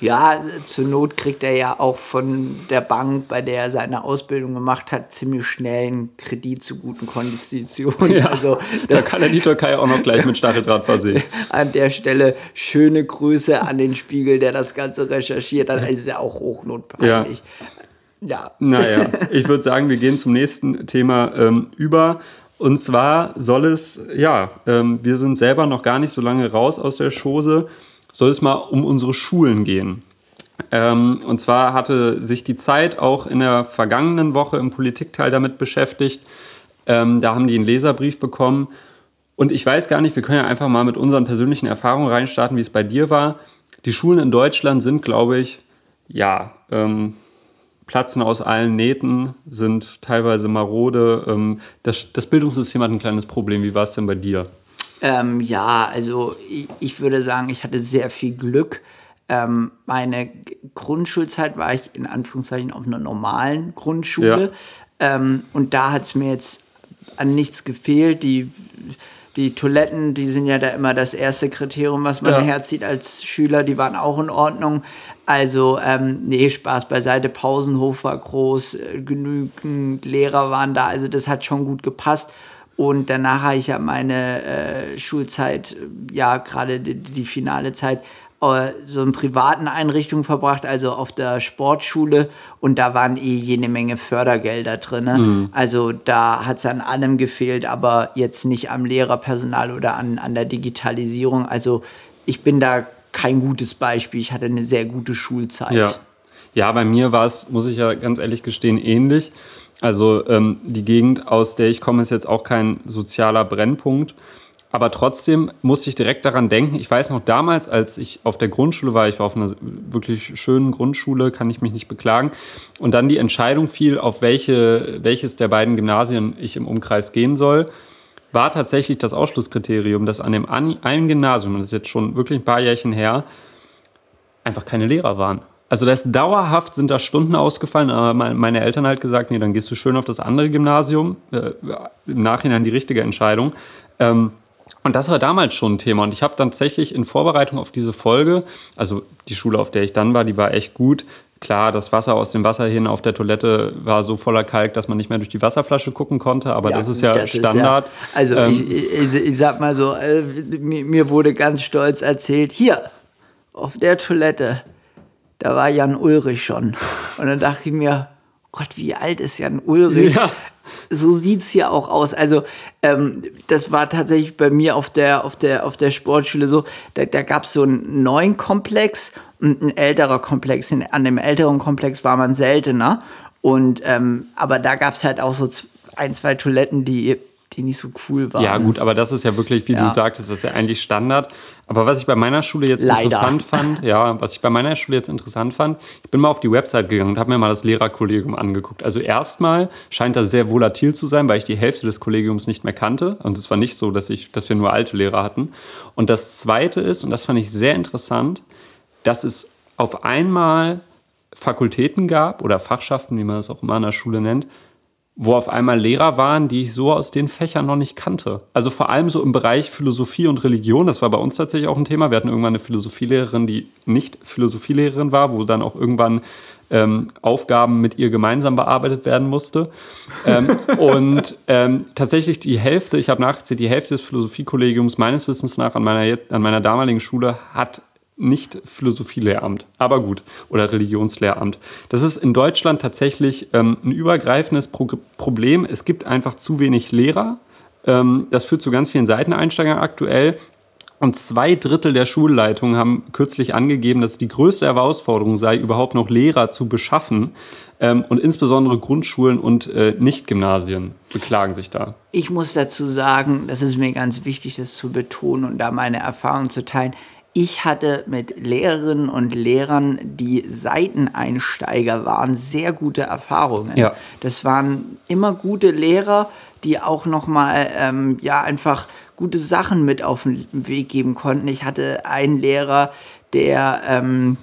Ja, zur Not kriegt er ja auch von der Bank, bei der er seine Ausbildung gemacht hat, ziemlich schnell einen Kredit zu guten Konditionen. [LAUGHS] Ja, also, da kann er die Türkei auch noch gleich mit Stacheldraht versehen. [LAUGHS] An der Stelle schöne Grüße an den Spiegel, der das Ganze recherchiert hat. Das ist ja auch hochnotpeinlich. Ja. ja. Naja, ich würde sagen, wir gehen zum nächsten Thema ähm, über. Und zwar soll es, ja, ähm, wir sind selber noch gar nicht so lange raus aus der Chose soll es mal um unsere Schulen gehen. Ähm, und zwar hatte sich die Zeit auch in der vergangenen Woche im Politikteil damit beschäftigt. Ähm, da haben die einen Leserbrief bekommen. Und ich weiß gar nicht, wir können ja einfach mal mit unseren persönlichen Erfahrungen reinstarten, wie es bei dir war. Die Schulen in Deutschland sind, glaube ich, ja, ähm, platzen aus allen Nähten, sind teilweise marode. Ähm, das, das Bildungssystem hat ein kleines Problem. Wie war es denn bei dir? Ähm, ja, also ich, ich, würde sagen, ich hatte sehr viel Glück. Ähm, meine Grundschulzeit war ich in Anführungszeichen auf einer normalen Grundschule. Ja. Ähm, und da hat es mir jetzt an nichts gefehlt. Die, die Toiletten, die sind ja da immer das erste Kriterium, was man ja. herzieht als Schüler. Die waren auch in Ordnung. Also, ähm, nee, Spaß beiseite. Pausenhof war groß, äh, genügend Lehrer waren da. Also, das hat schon gut gepasst. Und danach habe ich ja meine äh, Schulzeit, ja, gerade die, die, finale Zeit, äh, so in privaten Einrichtungen verbracht, also auf der Sportschule und da waren eh jede Menge Fördergelder drin. Mhm. Also da hat es an allem gefehlt, aber jetzt nicht am Lehrerpersonal oder an, an der Digitalisierung. Also ich bin da kein gutes Beispiel. Ich hatte eine sehr gute Schulzeit. Ja, ja bei mir war es, muss ich ja ganz ehrlich gestehen, ähnlich. Also ähm, die Gegend, aus der ich komme, ist jetzt auch kein sozialer Brennpunkt. Aber trotzdem musste ich direkt daran denken. Ich weiß noch damals, als ich auf der Grundschule war, ich war auf einer wirklich schönen Grundschule, kann ich mich nicht beklagen. Und dann die Entscheidung fiel, auf welche, welches der beiden Gymnasien ich im Umkreis gehen soll, war tatsächlich das Ausschlusskriterium, dass an dem einen Gymnasium, das ist jetzt schon wirklich ein paar Jährchen her, einfach keine Lehrer waren. Also das dauerhaft sind da Stunden ausgefallen, aber meine Eltern halt gesagt, nee, dann gehst du schön auf das andere Gymnasium. Äh, Im Nachhinein die richtige Entscheidung. Ähm, und das war damals schon ein Thema. Und ich habe dann tatsächlich in Vorbereitung auf diese Folge, also die Schule, auf der ich dann war, die war echt gut. Klar, das Wasser aus dem Wasser hin auf der Toilette war so voller Kalk, dass man nicht mehr durch die Wasserflasche gucken konnte, aber ja, das ist ja das Standard. Ist ja, also ähm, ich, ich, ich, sag mal so, äh, mir wurde ganz stolz erzählt, hier, auf der Toilette, da war Jan Ulrich schon. Und dann dachte ich mir, Gott, wie alt ist Jan Ulrich? Ja. So sieht es hier auch aus. Also, ähm, das war tatsächlich bei mir auf der, auf der, auf der Sportschule so. Da, da gab es so einen neuen Komplex und ein älterer Komplex. An dem älteren Komplex war man seltener. Und, ähm, aber da gab es halt auch so ein, zwei Toiletten, die die nicht so cool waren. Ja, gut, aber das ist ja wirklich, wie ja. du sagtest, das ist ja eigentlich Standard. Aber was ich bei meiner Schule jetzt Leider. interessant fand, [LAUGHS] ja, was ich bei meiner Schule jetzt interessant fand, ich bin mal auf die Website gegangen und habe mir mal das Lehrerkollegium angeguckt. Also erstmal scheint das sehr volatil zu sein, weil ich die Hälfte des Kollegiums nicht mehr kannte. Und es war nicht so, dass, ich, dass wir nur alte Lehrer hatten. Und das Zweite ist, und das fand ich sehr interessant, dass es auf einmal Fakultäten gab oder Fachschaften, wie man das auch immer an der Schule nennt, wo auf einmal Lehrer waren, die ich so aus den Fächern noch nicht kannte. Also vor allem so im Bereich Philosophie und Religion, das war bei uns tatsächlich auch ein Thema. Wir hatten irgendwann eine Philosophielehrerin, die nicht Philosophielehrerin war, wo dann auch irgendwann ähm, Aufgaben mit ihr gemeinsam bearbeitet werden musste. ähm, [LAUGHS] und ähm, tatsächlich die Hälfte, ich habe nachgezählt, die Hälfte des Philosophiekollegiums meines Wissens nach an meiner, an meiner damaligen Schule hat nicht Philosophielehramt, aber gut, oder Religionslehramt. Das ist in Deutschland tatsächlich ähm, ein übergreifendes Pro Problem. Es gibt einfach zu wenig Lehrer. Ähm, das führt zu ganz vielen Seiteneinsteigern aktuell. Und zwei Drittel der Schulleitungen haben kürzlich angegeben, dass die größte Herausforderung sei, überhaupt noch Lehrer zu beschaffen. Ähm, und insbesondere Grundschulen und äh, Nicht-Gymnasien beklagen sich da. Ich muss dazu sagen, das ist mir ganz wichtig, das zu betonen und da meine Erfahrung zu teilen ich hatte mit Lehrerinnen und Lehrern, die Seiteneinsteiger waren, sehr gute Erfahrungen. Ja. Das waren immer gute Lehrer, die auch nochmal ähm, ja, einfach gute Sachen mit auf den Weg geben konnten. Ich hatte einen Lehrer, der, ähm,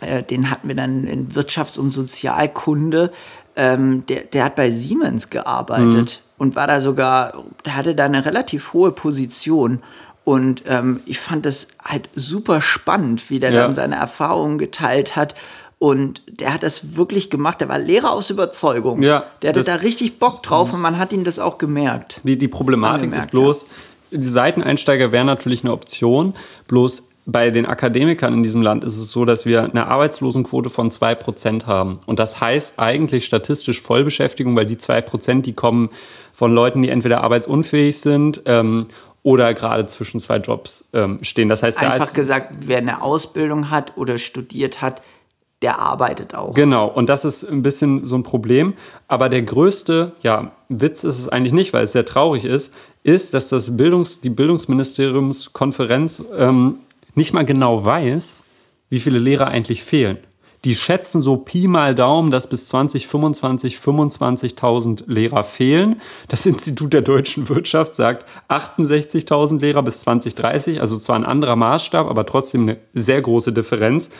äh, den hatten wir dann in Wirtschafts- und Sozialkunde, ähm, der, der hat bei Siemens gearbeitet mhm. und war da sogar, der hatte da eine relativ hohe Position. Und ähm, ich fand das halt super spannend, wie der ja. dann seine Erfahrungen geteilt hat. Und der hat das wirklich gemacht. Der war Lehrer aus Überzeugung. Ja, der hatte da richtig Bock drauf und man hat ihm das auch gemerkt. Die, die Problematik gemerkt, ist bloß, ja. die Seiteneinsteiger wären natürlich eine Option. Bloß bei den Akademikern in diesem Land ist es so, dass wir eine Arbeitslosenquote von 2% haben. Und das heißt eigentlich statistisch Vollbeschäftigung, weil die 2%, die kommen von Leuten, die entweder arbeitsunfähig sind ähm, oder gerade zwischen zwei Jobs ähm, stehen. Das heißt, einfach da gesagt, wer eine Ausbildung hat oder studiert hat, der arbeitet auch. Genau, und das ist ein bisschen so ein Problem. Aber der größte ja, Witz ist es eigentlich nicht, weil es sehr traurig ist, ist, dass das Bildungs-, die Bildungsministeriumskonferenz ähm, nicht mal genau weiß, wie viele Lehrer eigentlich fehlen die schätzen so Pi mal Daumen, dass bis 2025 25.000 Lehrer fehlen. Das Institut der deutschen Wirtschaft sagt 68.000 Lehrer bis 2030, also zwar ein anderer Maßstab, aber trotzdem eine sehr große Differenz.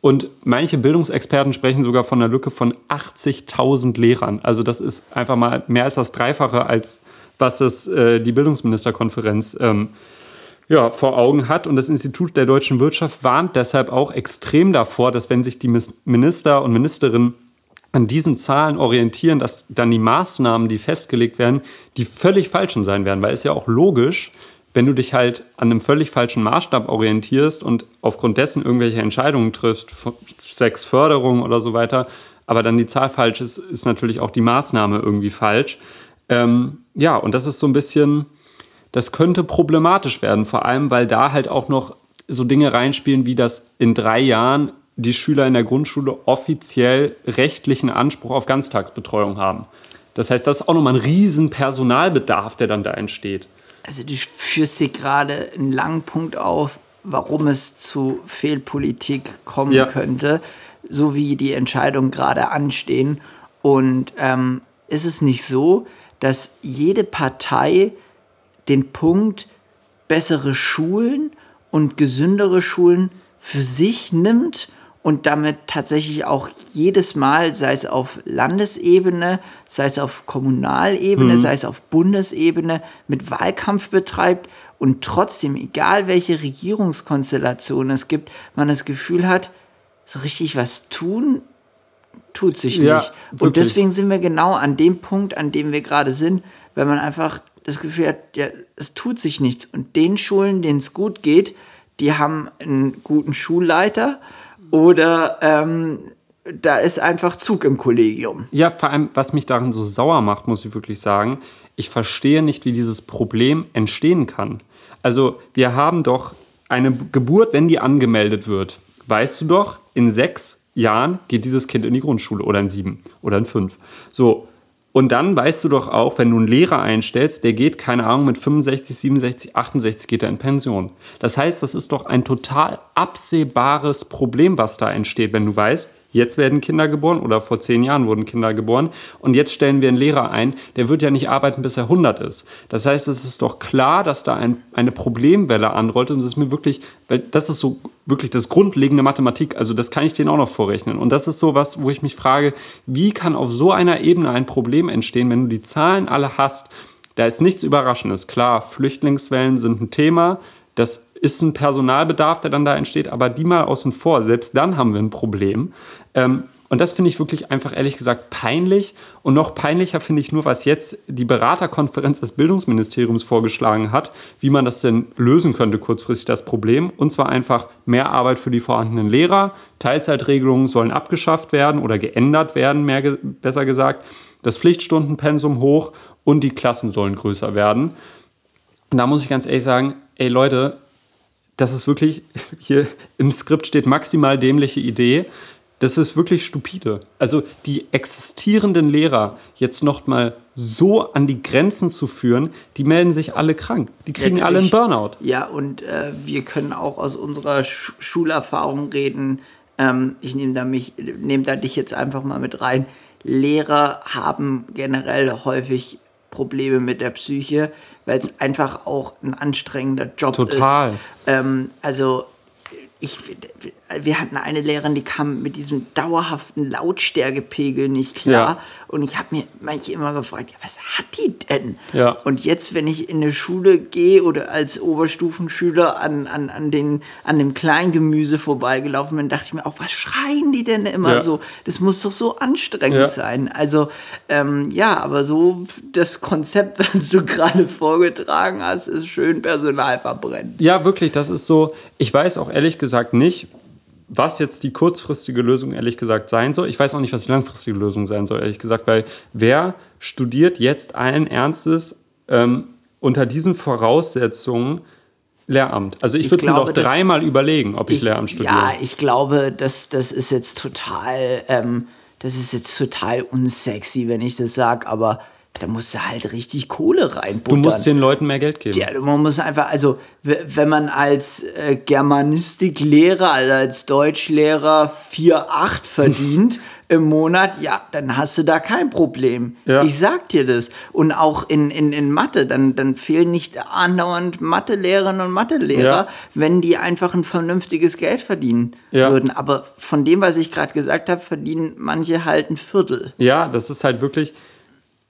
Und manche Bildungsexperten sprechen sogar von einer Lücke von 80.000 Lehrern. Also das ist einfach mal mehr als das Dreifache, als was das, äh, die Bildungsministerkonferenz ähm, ja, vor Augen hat. Und das Institut der deutschen Wirtschaft warnt deshalb auch extrem davor, dass wenn sich die Minister und Ministerinnen an diesen Zahlen orientieren, dass dann die Maßnahmen, die festgelegt werden, die völlig falschen sein werden. Weil es ja auch logisch, wenn du dich halt an einem völlig falschen Maßstab orientierst und aufgrund dessen irgendwelche Entscheidungen triffst, sechs Förderung oder so weiter, aber dann die Zahl falsch ist, ist natürlich auch die Maßnahme irgendwie falsch. Ähm, ja, und das ist so ein bisschen, das könnte problematisch werden, vor allem weil da halt auch noch so Dinge reinspielen, wie das in drei Jahren die Schüler in der Grundschule offiziell rechtlichen Anspruch auf Ganztagsbetreuung haben. Das heißt, das ist auch nochmal ein riesen Personalbedarf, der dann da entsteht. Also du führst hier gerade einen langen Punkt auf, warum es zu Fehlpolitik kommen ja. könnte, so wie die Entscheidungen gerade anstehen. Und ähm, ist es nicht so, dass jede Partei den Punkt bessere Schulen und gesündere Schulen für sich nimmt und damit tatsächlich auch jedes Mal, sei es auf Landesebene, sei es auf Kommunalebene, mhm. sei es auf Bundesebene, mit Wahlkampf betreibt und trotzdem, egal welche Regierungskonstellation es gibt, man das Gefühl hat, so richtig was tun, tut sich ja, nicht. Wirklich. Und deswegen sind wir genau an dem Punkt, an dem wir gerade sind, wenn man einfach das Gefühl hat, ja, es tut sich nichts. Und den Schulen, denen es gut geht, die haben einen guten Schulleiter oder ähm, da ist einfach Zug im Kollegium. Ja, vor allem, was mich daran so sauer macht, muss ich wirklich sagen, ich verstehe nicht, wie dieses Problem entstehen kann. Also, wir haben doch eine Geburt, wenn die angemeldet wird, weißt du doch, in sechs Jahren geht dieses Kind in die Grundschule oder in sieben oder in fünf. So, und dann weißt du doch auch, wenn du einen Lehrer einstellst, der geht, keine Ahnung, mit 65, 67, 68 geht er in Pension. Das heißt, das ist doch ein total absehbares Problem, was da entsteht, wenn du weißt, Jetzt werden Kinder geboren oder vor zehn Jahren wurden Kinder geboren und jetzt stellen wir einen Lehrer ein, der wird ja nicht arbeiten, bis er 100 ist. Das heißt, es ist doch klar, dass da ein, eine Problemwelle anrollt und das ist mir wirklich, weil das ist so wirklich das grundlegende Mathematik, also das kann ich denen auch noch vorrechnen. Und das ist so was, wo ich mich frage, wie kann auf so einer Ebene ein Problem entstehen, wenn du die Zahlen alle hast, da ist nichts Überraschendes. Klar, Flüchtlingswellen sind ein Thema, das ist ein Personalbedarf, der dann da entsteht, aber die mal außen vor. Selbst dann haben wir ein Problem. Ähm, und das finde ich wirklich einfach ehrlich gesagt peinlich. Und noch peinlicher finde ich nur, was jetzt die Beraterkonferenz des Bildungsministeriums vorgeschlagen hat, wie man das denn lösen könnte, kurzfristig das Problem. Und zwar einfach mehr Arbeit für die vorhandenen Lehrer. Teilzeitregelungen sollen abgeschafft werden oder geändert werden, mehr ge besser gesagt. Das Pflichtstundenpensum hoch und die Klassen sollen größer werden. Und da muss ich ganz ehrlich sagen, ey Leute, das ist wirklich, [LAUGHS] hier im Skript steht maximal dämliche Idee. Das ist wirklich stupide. Also die existierenden Lehrer jetzt noch mal so an die Grenzen zu führen, die melden sich alle krank. Die kriegen alle einen Burnout. Ja, und äh, wir können auch aus unserer Sch Schulerfahrung reden. Ähm, ich nehme da, nehm da dich jetzt einfach mal mit rein. Lehrer haben generell häufig Probleme mit der Psyche weil es einfach auch ein anstrengender Job Total. ist. Total. Ähm, also ich, wir hatten eine Lehrerin, die kam mit diesem dauerhaften Lautstärkepegel nicht klar. Ja. Und ich habe mir manche immer gefragt, ja, was hat die denn? Ja. Und jetzt, wenn ich in eine Schule gehe oder als Oberstufenschüler an, an, an, den, an dem Kleingemüse vorbeigelaufen bin, dachte ich mir auch, was schreien die denn immer ja. so? Das muss doch so anstrengend sein. Also ähm, ja, aber so das Konzept, [LAUGHS] was du gerade vorgetragen hast, ist schön Personal verbrennen. Ja, wirklich, das ist so, ich weiß auch ehrlich gesagt nicht, was jetzt die kurzfristige Lösung ehrlich gesagt sein soll. Ich weiß auch nicht, was die langfristige Lösung sein soll, ehrlich gesagt, weil wer studiert jetzt allen Ernstes ähm, unter diesen Voraussetzungen Lehramt? Also ich, ich würde mir doch dreimal überlegen, ob ich, ich, Lehramt studiere. Ja, ich glaube, das, das ist jetzt total, ähm, das ist jetzt total unsexy, wenn ich das sage, aber da musst du halt richtig Kohle reinbuttern. Du musst den Leuten mehr Geld geben. Ja, man muss einfach, also wenn man als äh, Germanistiklehrer, also als Deutschlehrer 4,8 [LAUGHS] verdient im Monat, ja, dann hast du da kein Problem. Ja. Ich sag dir das. Und auch in, in, in Mathe, dann, dann fehlen nicht andauernd Mathelehrerinnen und Mathelehrer, ja. wenn die einfach ein vernünftiges Geld verdienen ja. würden. Aber von dem, was ich gerade gesagt habe, verdienen manche halt ein Viertel. Ja, das ist halt wirklich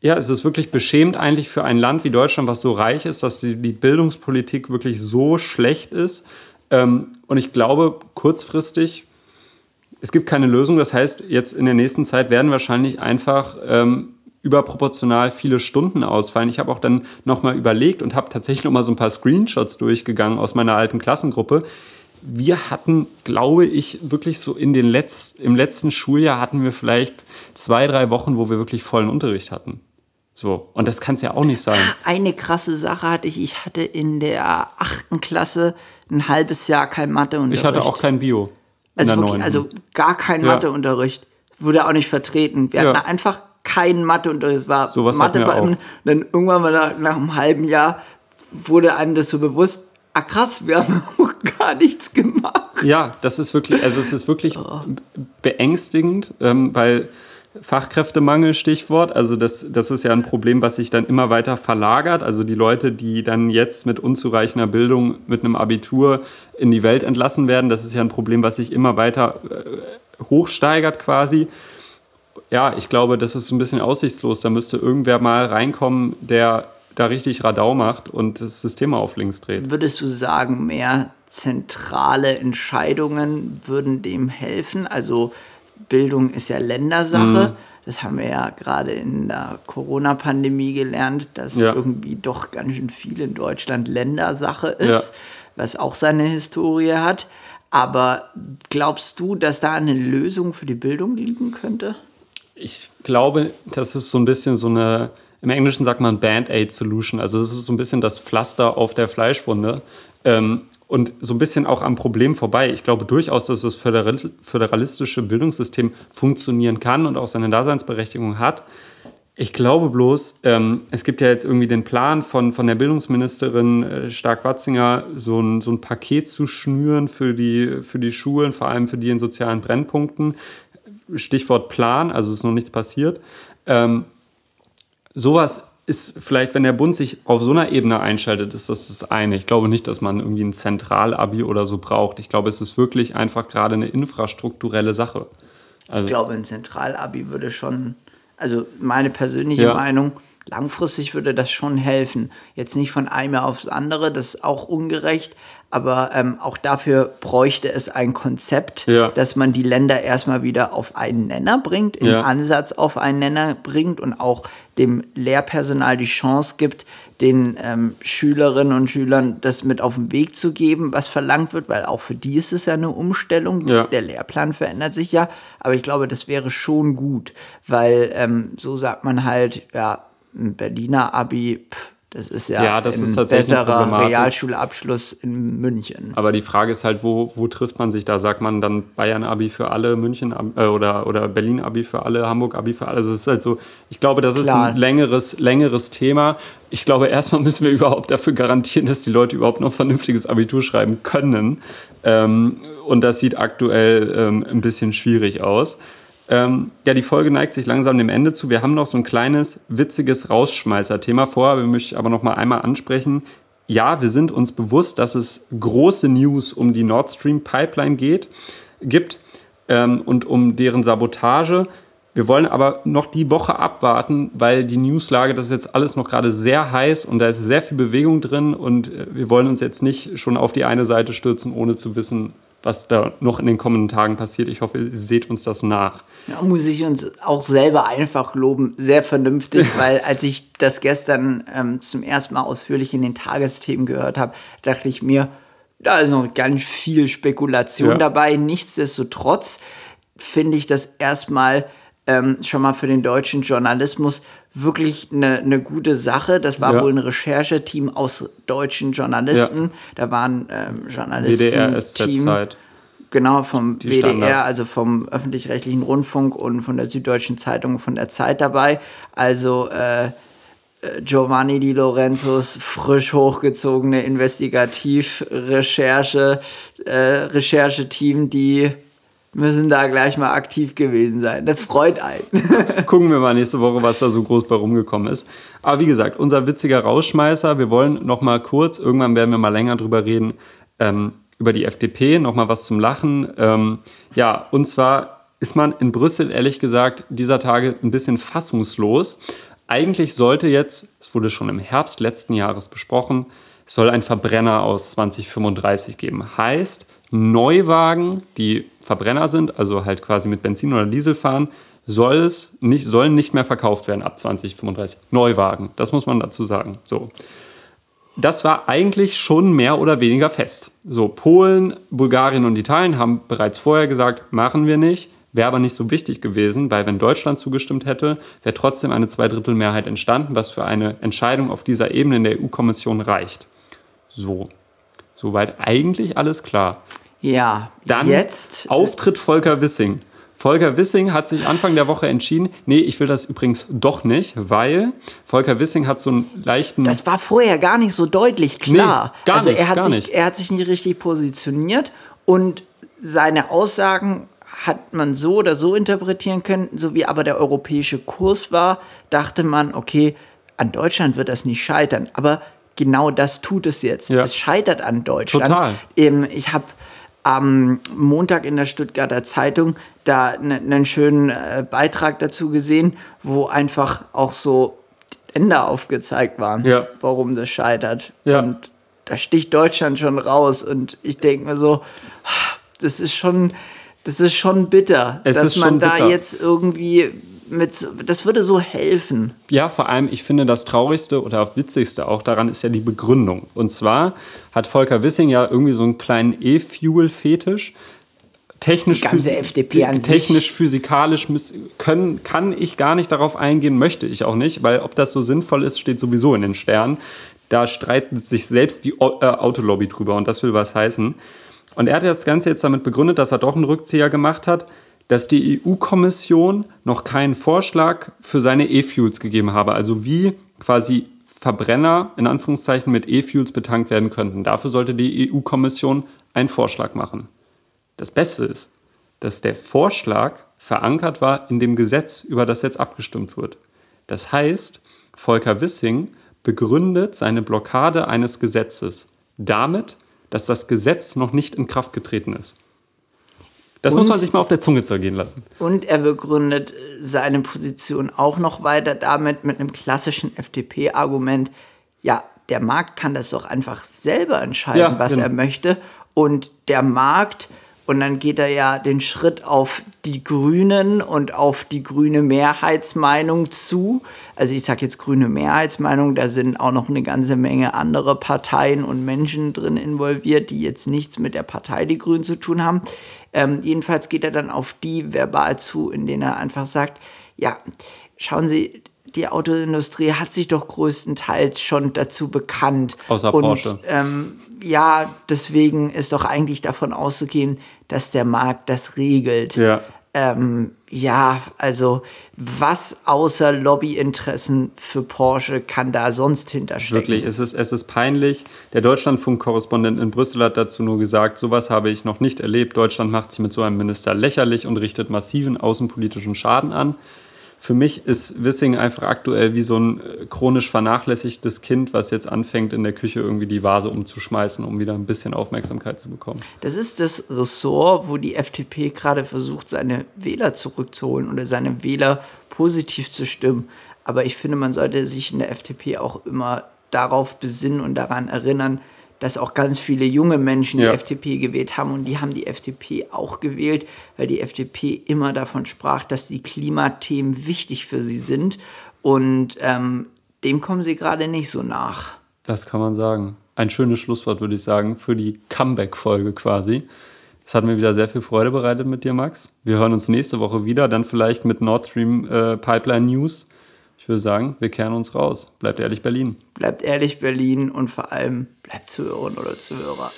ja, es ist wirklich beschämend eigentlich für ein Land wie Deutschland, was so reich ist, dass die, die Bildungspolitik wirklich so schlecht ist. Ähm, und ich glaube, kurzfristig, es gibt keine Lösung. Das heißt, jetzt in der nächsten Zeit werden wahrscheinlich einfach ähm, überproportional viele Stunden ausfallen. Ich habe auch dann nochmal überlegt und habe tatsächlich nochmal so ein paar Screenshots durchgegangen aus meiner alten Klassengruppe. Wir hatten, glaube ich, wirklich so in den Letz-, im letzten Schuljahr hatten wir vielleicht zwei, drei Wochen, wo wir wirklich vollen Unterricht hatten. So, und das kann es ja auch nicht sein. Eine krasse Sache hatte ich. Ich hatte in der achten Klasse ein halbes Jahr kein Matheunterricht. Ich hatte auch kein Bio. Also, wirklich, also gar kein ja. Matheunterricht. Wurde auch nicht vertreten. Wir ja. hatten einfach keinen Matheunterricht. War so was Mathe bei Dann irgendwann mal nach, nach einem halben Jahr wurde einem das so bewusst, ah krass, wir haben [LAUGHS] auch gar nichts gemacht. Ja, das ist wirklich, also es ist wirklich oh. beängstigend, ähm, weil Fachkräftemangel, Stichwort. Also das, das ist ja ein Problem, was sich dann immer weiter verlagert. Also die Leute, die dann jetzt mit unzureichender Bildung, mit einem Abitur in die Welt entlassen werden, das ist ja ein Problem, was sich immer weiter äh, hochsteigert quasi. Ja, ich glaube, das ist ein bisschen aussichtslos. Da müsste irgendwer mal reinkommen, der da richtig Radau macht und das System auf links dreht. Würdest du sagen, mehr zentrale Entscheidungen würden dem helfen? Also Bildung ist ja Ländersache. Mhm. Das haben wir ja gerade in der Corona-Pandemie gelernt, dass ja. irgendwie doch ganz schön viel in Deutschland Ländersache ist, ja. was auch seine Historie hat. Aber glaubst du, dass da eine Lösung für die Bildung liegen könnte? Ich glaube, das ist so ein bisschen so eine, im Englischen sagt man Band-Aid-Solution. Also es ist so ein bisschen das Pflaster auf der Fleischwunde. Ähm, und so ein bisschen auch am Problem vorbei. Ich glaube durchaus, dass das föderalistische Bildungssystem funktionieren kann und auch seine Daseinsberechtigung hat. Ich glaube bloß, ähm, es gibt ja jetzt irgendwie den Plan von, von der Bildungsministerin äh, Stark-Watzinger, so ein, so ein Paket zu schnüren für die, für die Schulen, vor allem für die in sozialen Brennpunkten. Stichwort Plan, also ist noch nichts passiert. Ähm, sowas ist vielleicht, wenn der Bund sich auf so einer Ebene einschaltet, ist das das eine. Ich glaube nicht, dass man irgendwie ein Zentralabi oder so braucht. Ich glaube, es ist wirklich einfach gerade eine infrastrukturelle Sache. Also ich glaube, ein Zentralabi würde schon, also meine persönliche ja. Meinung, langfristig würde das schon helfen. Jetzt nicht von einem Jahr aufs andere, das ist auch ungerecht, aber ähm, auch dafür bräuchte es ein Konzept, ja. dass man die Länder erstmal wieder auf einen Nenner bringt, im ja. Ansatz auf einen Nenner bringt und auch dem Lehrpersonal die Chance gibt, den ähm, Schülerinnen und Schülern das mit auf den Weg zu geben, was verlangt wird, weil auch für die ist es ja eine Umstellung. Ja. Der Lehrplan verändert sich ja, aber ich glaube, das wäre schon gut, weil ähm, so sagt man halt, ja, ein Berliner Abi, pff, das ist ja, ja das ein ist besserer Realschulabschluss in München. Aber die Frage ist halt, wo, wo trifft man sich da? Sagt man dann Bayern-Abi für alle, München äh, oder, oder Berlin-Abi für alle, Hamburg-Abi für alle? Also es ist halt so, ich glaube, das Klar. ist ein längeres, längeres Thema. Ich glaube, erstmal müssen wir [LAUGHS] überhaupt dafür garantieren, dass die Leute überhaupt noch vernünftiges Abitur schreiben können. Ähm, und das sieht aktuell ähm, ein bisschen schwierig aus. Ähm, ja, die Folge neigt sich langsam dem Ende zu. Wir haben noch so ein kleines, witziges Rausschmeißer-Thema vor. Wir möchten aber noch mal einmal ansprechen. Ja, wir sind uns bewusst, dass es große News um die Nord Stream Pipeline geht, gibt ähm, und um deren Sabotage. Wir wollen aber noch die Woche abwarten, weil die Newslage, das ist jetzt alles noch gerade sehr heiß und da ist sehr viel Bewegung drin und äh, wir wollen uns jetzt nicht schon auf die eine Seite stürzen, ohne zu wissen, was da noch in den kommenden Tagen passiert. Ich hoffe, ihr seht uns das nach. Ja, muss ich uns auch selber einfach loben. Sehr vernünftig, [LAUGHS] weil als ich das gestern ähm, zum ersten Mal ausführlich in den Tagesthemen gehört habe, dachte ich mir, da ist noch ganz viel Spekulation ja. dabei. Nichtsdestotrotz finde ich das erstmal ähm, schon mal für den deutschen Journalismus wirklich eine, eine gute Sache. Das war ja. wohl ein Rechercheteam aus deutschen Journalisten. Ja. Da waren ähm, Journalisten. WDR, SZ-Zeit. Genau, vom Die WDR, Standard. also vom öffentlich-rechtlichen Rundfunk und von der Süddeutschen Zeitung von der Zeit dabei. Also äh, äh Giovanni Di Lorenzos frisch hochgezogene Investigativ-Recherche, äh, Rechercheteam, die müssen da gleich mal aktiv gewesen sein. Das freut einen. [LAUGHS] Gucken wir mal nächste Woche, was da so groß bei rumgekommen ist. Aber wie gesagt, unser witziger Rausschmeißer. Wir wollen noch mal kurz, irgendwann werden wir mal länger drüber reden, ähm, über die FDP, noch mal was zum Lachen. Ähm, ja, und zwar ist man in Brüssel, ehrlich gesagt, dieser Tage ein bisschen fassungslos. Eigentlich sollte jetzt, es wurde schon im Herbst letzten Jahres besprochen, es soll ein Verbrenner aus 2035 geben. Heißt, Neuwagen, die Verbrenner sind, also halt quasi mit Benzin oder Diesel fahren, soll es nicht, sollen nicht mehr verkauft werden ab 2035. Neuwagen, das muss man dazu sagen. So. Das war eigentlich schon mehr oder weniger fest. So, Polen, Bulgarien und Italien haben bereits vorher gesagt, machen wir nicht. Wäre aber nicht so wichtig gewesen, weil wenn Deutschland zugestimmt hätte, wäre trotzdem eine Zweidrittelmehrheit entstanden, was für eine Entscheidung auf dieser Ebene in der EU-Kommission reicht. So, soweit eigentlich alles klar. Ja, Dann jetzt. Auftritt Volker Wissing. Volker Wissing hat sich Anfang der Woche entschieden, nee, ich will das übrigens doch nicht, weil Volker Wissing hat so einen leichten. Das war vorher gar nicht so deutlich klar. Nee, gar also nicht, er hat gar sich, nicht. er hat sich nicht richtig positioniert und seine Aussagen hat man so oder so interpretieren können, so wie aber der europäische Kurs war, dachte man, okay, an Deutschland wird das nicht scheitern. Aber genau das tut es jetzt. Ja. Es scheitert an Deutschland. Total. Ähm, ich habe am Montag in der Stuttgarter Zeitung da ne- einen schönen äh, Beitrag dazu gesehen, wo einfach auch so Länder aufgezeigt waren, Ja. warum das scheitert. Ja. Und da sticht Deutschland schon raus. Und ich denke mir so, das ist schon, das ist schon bitter, Es dass man da bitter. jetzt irgendwie mit, das würde so helfen. Ja, vor allem, ich finde das Traurigste oder Witzigste auch daran ist ja die Begründung. Und zwar hat Volker Wissing ja irgendwie so einen kleinen E-Fuel-Fetisch. Technisch, technisch physikalisch können, kann ich gar nicht darauf eingehen, möchte ich auch nicht, weil ob das so sinnvoll ist, steht sowieso in den Sternen. Da streitet sich selbst die äh, Autolobby drüber und das will was heißen. Und er hat das Ganze jetzt damit begründet, dass er doch einen Rückzieher gemacht hat, dass die EU-Kommission noch keinen Vorschlag für seine E-Fuels gegeben habe. Also wie quasi Verbrenner in Anführungszeichen mit E-Fuels betankt werden könnten. Dafür sollte die EU-Kommission einen Vorschlag machen. Das Beste ist, dass der Vorschlag verankert war in dem Gesetz, über das jetzt abgestimmt wird. Das heißt, Volker Wissing begründet seine Blockade eines Gesetzes damit, dass das Gesetz noch nicht in Kraft getreten ist. Das muss Und- man sich mal auf der Zunge zergehen lassen. Und er begründet seine Position auch noch weiter damit mit einem klassischen FDP-Argument. Ja, der Markt kann das doch einfach selber entscheiden, Ja, was genau. er möchte. Und der Markt, und dann geht er ja den Schritt auf die Grünen und auf die grüne Mehrheitsmeinung zu. Also ich sage jetzt grüne Mehrheitsmeinung, da sind auch noch eine ganze Menge andere Parteien und Menschen drin involviert, die jetzt nichts mit der Partei Die Grünen zu tun haben. Ähm, jedenfalls geht er dann auf die verbal zu, in denen er einfach sagt, ja, schauen Sie, die Autoindustrie hat sich doch größtenteils schon dazu bekannt. Außer und, Porsche. Ähm, ja, deswegen ist doch eigentlich davon auszugehen, dass der Markt das regelt. Ja. Ähm, ja, also was außer Lobbyinteressen für Porsche kann da sonst hinterstecken? Wirklich, es ist, es ist peinlich. Der Deutschlandfunk-Korrespondent in Brüssel hat dazu nur gesagt, sowas habe ich noch nicht erlebt. Deutschland macht sich mit so einem Minister lächerlich und richtet massiven außenpolitischen Schaden an. Für mich ist Wissing einfach aktuell wie so ein äh, chronisch vernachlässigtes Kind, was jetzt anfängt, in der Küche irgendwie die Vase umzuschmeißen, um wieder ein bisschen Aufmerksamkeit zu bekommen. Das ist das Ressort, wo die FDP gerade versucht, seine Wähler zurückzuholen oder seine Wähler positiv zu stimmen. Aber ich finde, man sollte sich in der FDP auch immer darauf besinnen und daran erinnern, dass auch ganz viele junge Menschen Ja. die FDP gewählt haben und die haben die FDP auch gewählt, weil die FDP immer davon sprach, dass die Klimathemen wichtig für sie sind und ähm, dem kommen sie gerade nicht so nach. Das kann man sagen. Ein schönes Schlusswort, würde ich sagen, für die Comeback-Folge quasi. Es hat mir wieder sehr viel Freude bereitet mit dir, Max. Wir hören uns nächste Woche wieder, dann vielleicht mit Nord Stream äh, Pipeline News. Ich würde sagen, wir kehren uns raus. Bleibt ehrlich, Berlin. Bleibt ehrlich Berlin und vor allem bleibt Zuhörerin oder Zuhörer.